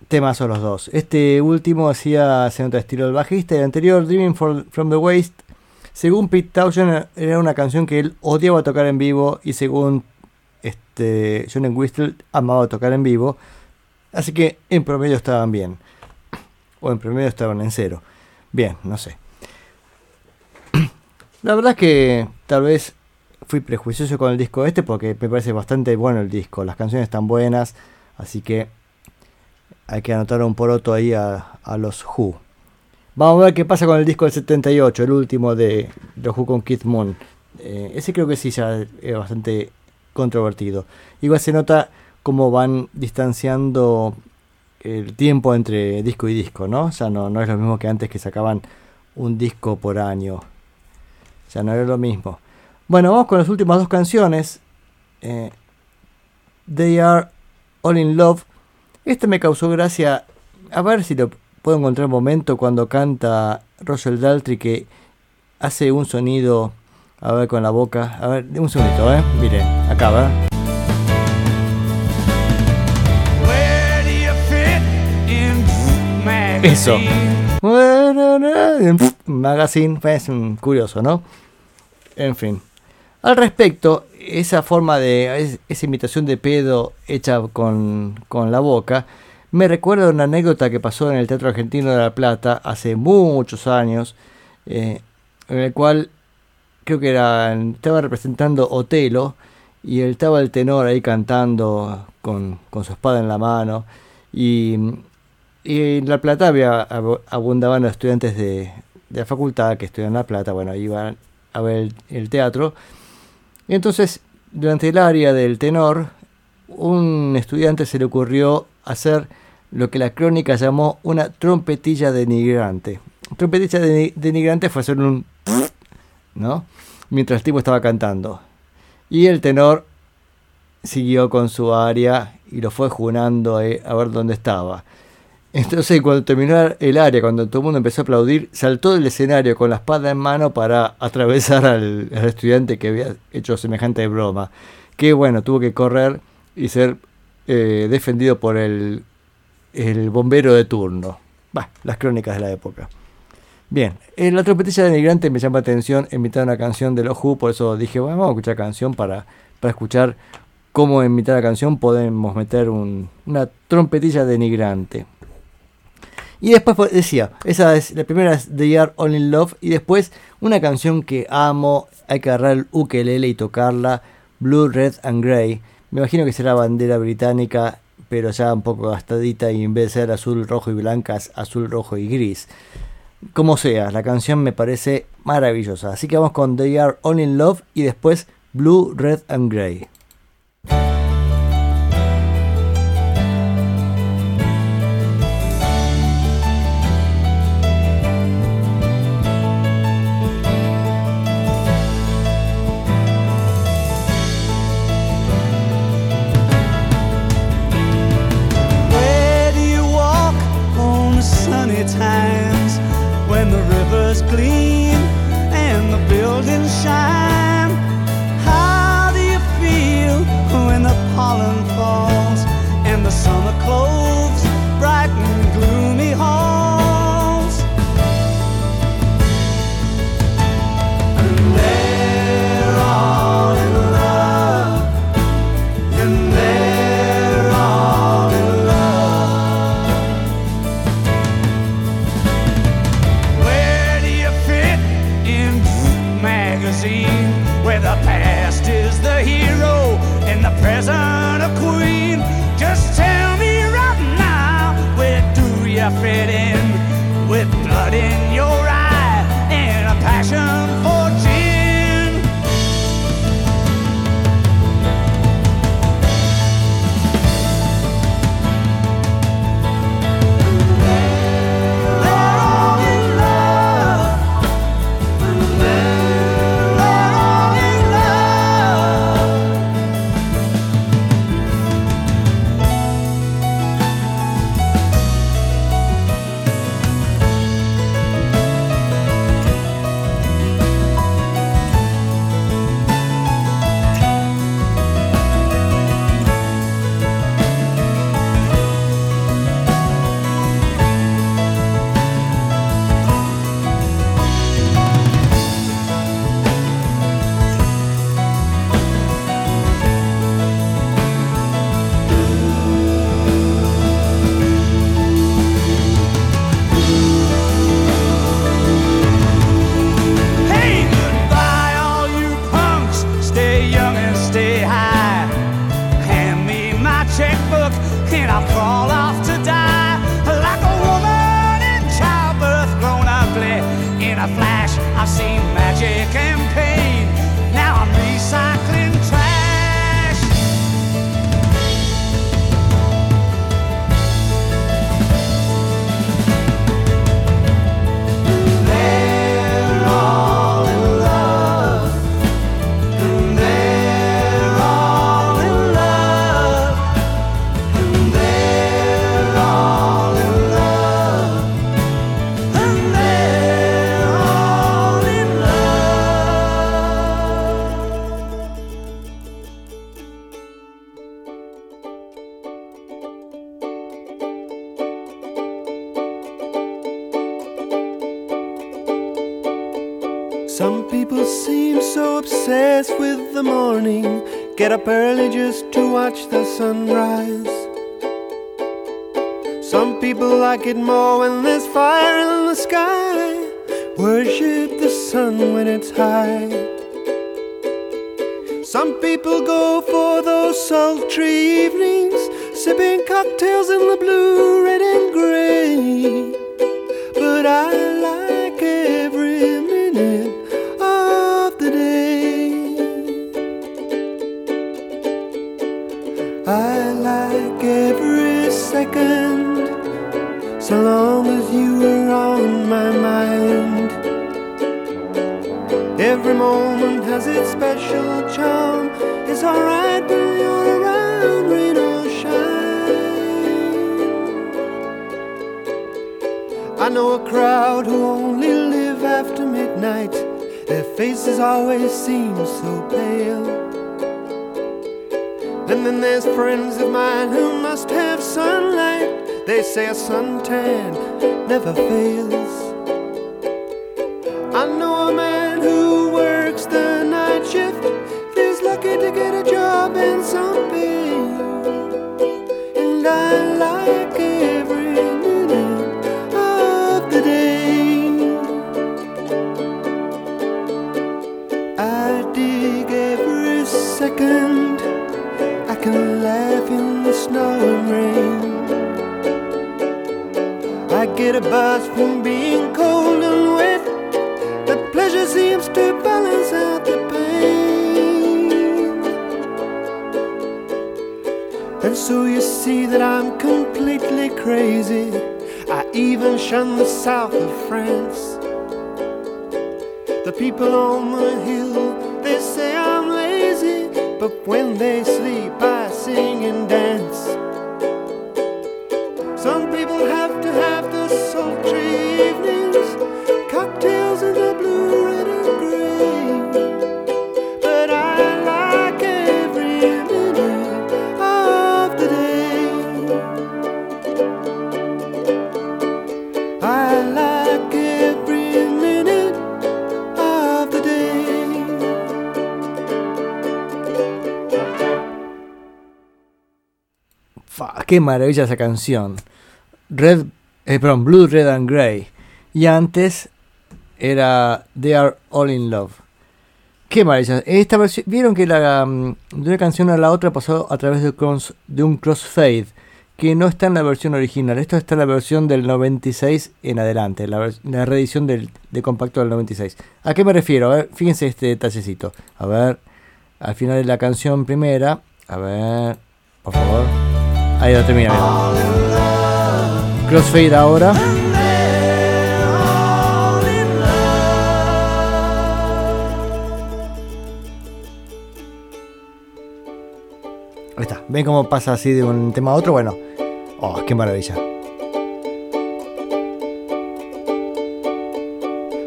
Temas son los dos. Este último hacía, se nota el estilo del bajista. Y el anterior, Dreaming from the Waste, según Pete Townshend, era una canción que él odiaba tocar en vivo. Y según este, John Whistle, amaba tocar en vivo. Así que en promedio estaban bien. O en promedio estaban en cero. Bien, no sé. La verdad es que tal vez fui prejuicioso con el disco este porque me parece bastante bueno el disco. Las canciones están buenas, así que hay que anotar un poroto ahí a, los Who. Vamos a ver qué pasa con el disco del 78, el último de los Who con Keith Moon. Eh, ese creo que sí ya es bastante controvertido. Igual se nota cómo van distanciando el tiempo entre disco y disco, ¿no? Ya no, no es lo mismo que antes que sacaban un disco por año. Ya no era lo mismo. Bueno, vamos con las últimas dos canciones. Eh, They Are All in Love. Esta me causó gracia. A ver si lo puedo encontrar un momento cuando canta Roger Daltrey que hace un sonido. A ver con la boca. A ver, un segundito, ¿eh? Miren, acá, ¿verdad? Eso. Magazine? Es un curioso, ¿no? En fin. Al respecto, esa forma de. es- esa imitación de pedo hecha con, con la boca. Me recuerda una anécdota que pasó en el Teatro Argentino de La Plata hace muchos años. eh, en el cual creo que era. estaba representando Otelo. Y él estaba el tenor ahí cantando con, con su espada en la mano. Y en La Plata había, ab- abundaban estudiantes de, de la facultad que estudian La Plata, bueno, iban a ver el, teatro. Y entonces, durante el área del tenor, un estudiante se le ocurrió hacer lo que la crónica llamó una trompetilla denigrante. Trompetilla deni- denigrante fue hacer un... (laughs) ¿no? Mientras el tipo estaba cantando. Y el tenor siguió con su área y lo fue junando a ver dónde estaba. Entonces cuando terminó el área, cuando todo el mundo empezó a aplaudir, saltó del escenario con la espada en mano para atravesar al, estudiante que había hecho semejante broma. Que bueno, tuvo que correr y ser eh, defendido por el, el bombero de turno. Bah, las crónicas de la época. Bien, en la trompetilla de migrante me llama la atención imitar una canción de los Who, por eso dije, bueno, vamos a escuchar canción para, para escuchar cómo imitar la canción podemos meter un- una trompetilla denigrante. Y después decía, esa es la primera es The Are in Love y después una canción que amo, hay que agarrar el ukelele y tocarla, Blue, Red and Grey. Me imagino que será bandera británica, pero ya un poco gastadita y en vez de ser azul, rojo y blanca, es azul, rojo y gris. Como sea, la canción me parece maravillosa. Así que vamos con They Are in Love y después Blue, Red and Grey. Get up early just to watch the sunrise. Some people like it more when there's fire in the sky, worship the sun when it's high. Some people go for those sultry so pale. And then there's friends of mine who must have sunlight. They say a suntan never fails. Qué maravilla esa canción. Red, eh, perdón, Blue, Red and Grey. Y antes era They Are All in Love. Qué maravilla. Esta versión, vieron que la, mm, de una canción a la otra pasó a través de, un crossfade que no está en la versión original. Esto está en la versión del 96 en adelante, la reedición del, de compacto del 96. ¿A qué me refiero? A ver, fíjense este detallecito. A ver, al final de la canción primera. A ver, por favor. Ahí lo termina. bien. Crossfade ahora. Ahí está. ¿Ven cómo pasa así de un tema a otro? Bueno. Oh, qué maravilla.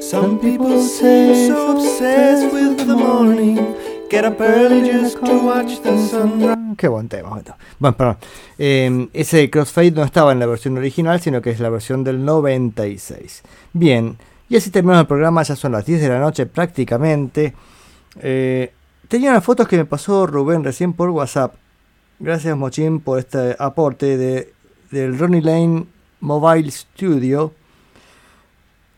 Some people say so obsessed with the morning. Get up early just to watch the sunrise. Qué buen tema. Bueno, perdón. Eh, ese crossfade no estaba en la versión original, sino que es la versión del 96. Bien, y así terminamos el programa. Ya son las 10 de la noche prácticamente. Eh, tenía unas fotos que me pasó Rubén recién por WhatsApp. Gracias, Mochín, por este aporte de, del Ronnie Lane Mobile Studio.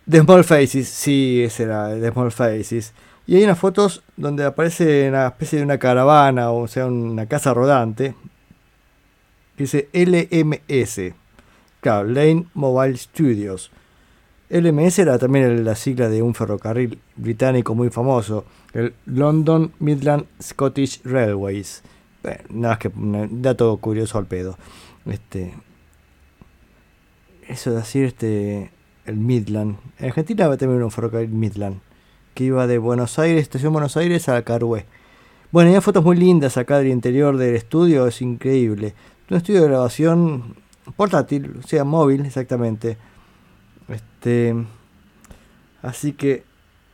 De Small Faces, sí, ese era de Small Faces. Y hay unas fotos donde aparece una especie de una caravana, o sea, una casa rodante, dice LMS. Claro, Lane Mobile Studios. LMS era también la sigla de un ferrocarril británico muy famoso, el London Midland Scottish Railways. Bueno, nada más que un dato curioso al pedo. Este, eso de decir este, el Midland. En Argentina va a tener un ferrocarril Midland que iba de Buenos Aires, estación Buenos Aires a Carué. Bueno, hay fotos muy lindas acá del interior del estudio, es increíble. Un estudio de grabación portátil, o sea, móvil, exactamente. Este, así que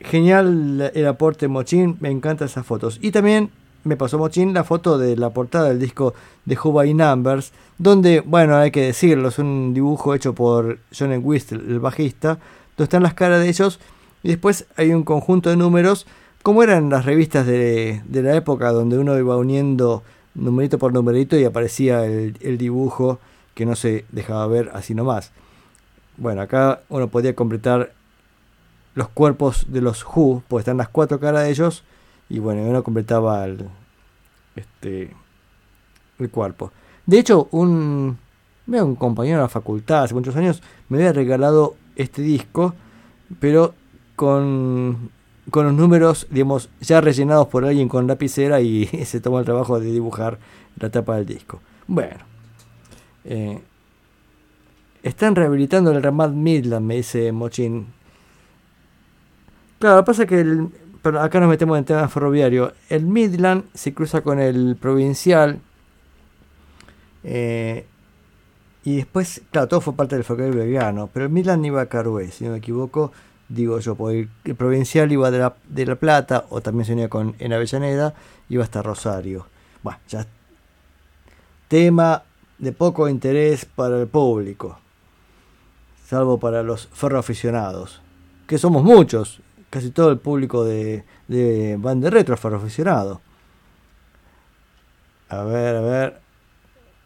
genial el aporte Mochín, me encantan esas fotos. Y también me pasó Mochín la foto de la portada del disco de Who Numbers, donde, bueno, hay que decirlo, es un dibujo hecho por John Whistle, el bajista, donde están las caras de ellos y después hay un conjunto de números, como eran las revistas de, de la época, donde uno iba uniendo numerito por numerito y aparecía el, el dibujo que no se dejaba ver así nomás. Bueno, acá uno podía completar los cuerpos de los Who, pues están las cuatro caras de ellos, y bueno, uno completaba el, este, el cuerpo. De hecho, un, un compañero de la facultad hace muchos años me había regalado este disco, pero con, con los números, digamos, ya rellenados por alguien con lapicera y (laughs) se tomó el trabajo de dibujar la tapa del disco. Bueno, eh, están rehabilitando el Ramad Midland, me dice Mochín. Claro, pasa que el, pero acá nos metemos en tema ferroviario. El Midland se cruza con el provincial. eh, y después, claro, todo fue parte del ferrocarril belgrano. Pero el Midland iba a Carué, si no me equivoco. Digo yo, el provincial iba de la, de la Plata, o también se unía con en Avellaneda, iba hasta Rosario. Bueno, ya. Tema de poco interés para el público, salvo para los ferroaficionados, que somos muchos, casi todo el público de, de Van de Retro ferroaficionado. A ver, a ver.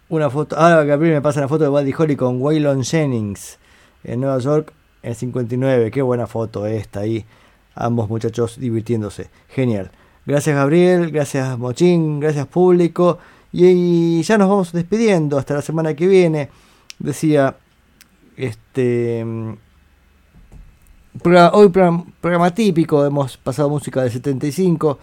Una foto. Ah, Gabriel me pasa la foto de Buddy Holly con Waylon Jennings en Nueva York en 59. Qué buena foto esta ahí. Ambos muchachos divirtiéndose. Genial. Gracias Gabriel, gracias Mochín, gracias público. Y, ya nos vamos despidiendo hasta la semana que viene. Decía, este... mm, hoy programa, programa típico, hemos pasado música del 75.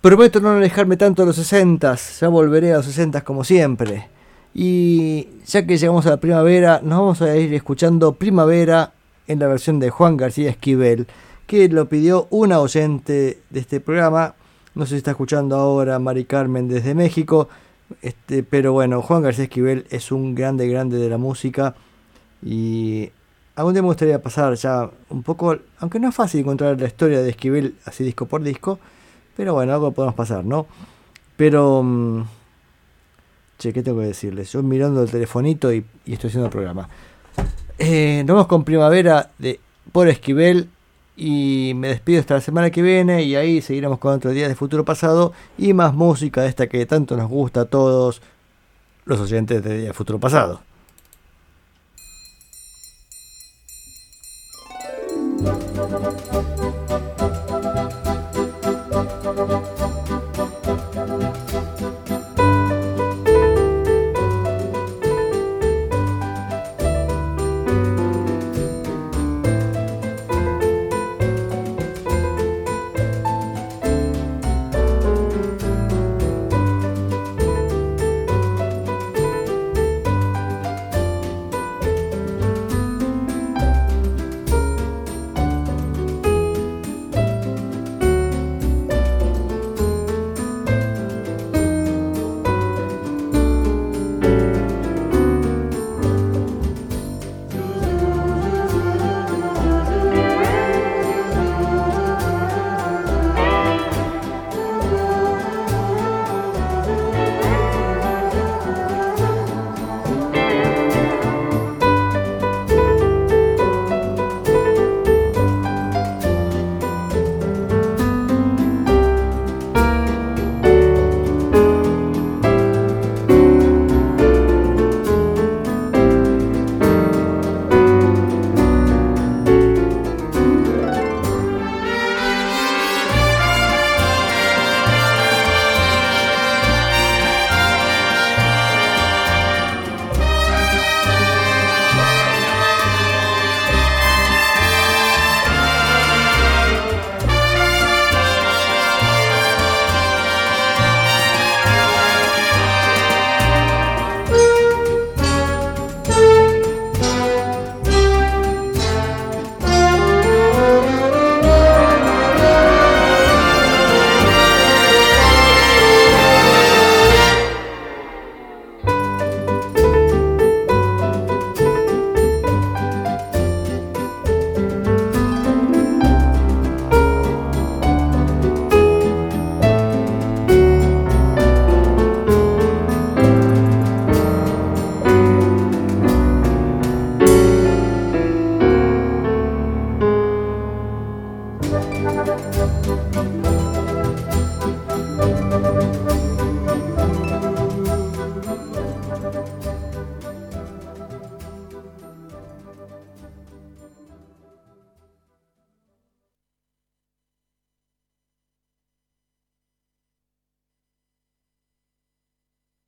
Prometo no alejarme tanto de los 60, ya volveré a los 60 como siempre. Y ya que llegamos a la primavera, nos vamos a ir escuchando Primavera en la versión de Juan García Esquivel, que lo pidió una oyente de este programa. No sé si está escuchando ahora Mari Carmen desde México, este, pero bueno, Juan García Esquivel es un grande, grande de la música. Y algún día me gustaría pasar ya un poco, aunque no es fácil encontrar la historia de Esquivel así disco por disco, pero bueno, algo podemos pasar, ¿no? Pero... mm, Che, ¿qué tengo que decirles? Yo mirando el telefonito y, y estoy haciendo el programa. Eh, nos vamos con Primavera de por Esquivel y me despido hasta la semana que viene y ahí seguiremos con otros días de futuro pasado y más música de esta que tanto nos gusta a todos los oyentes de Día de Futuro Pasado.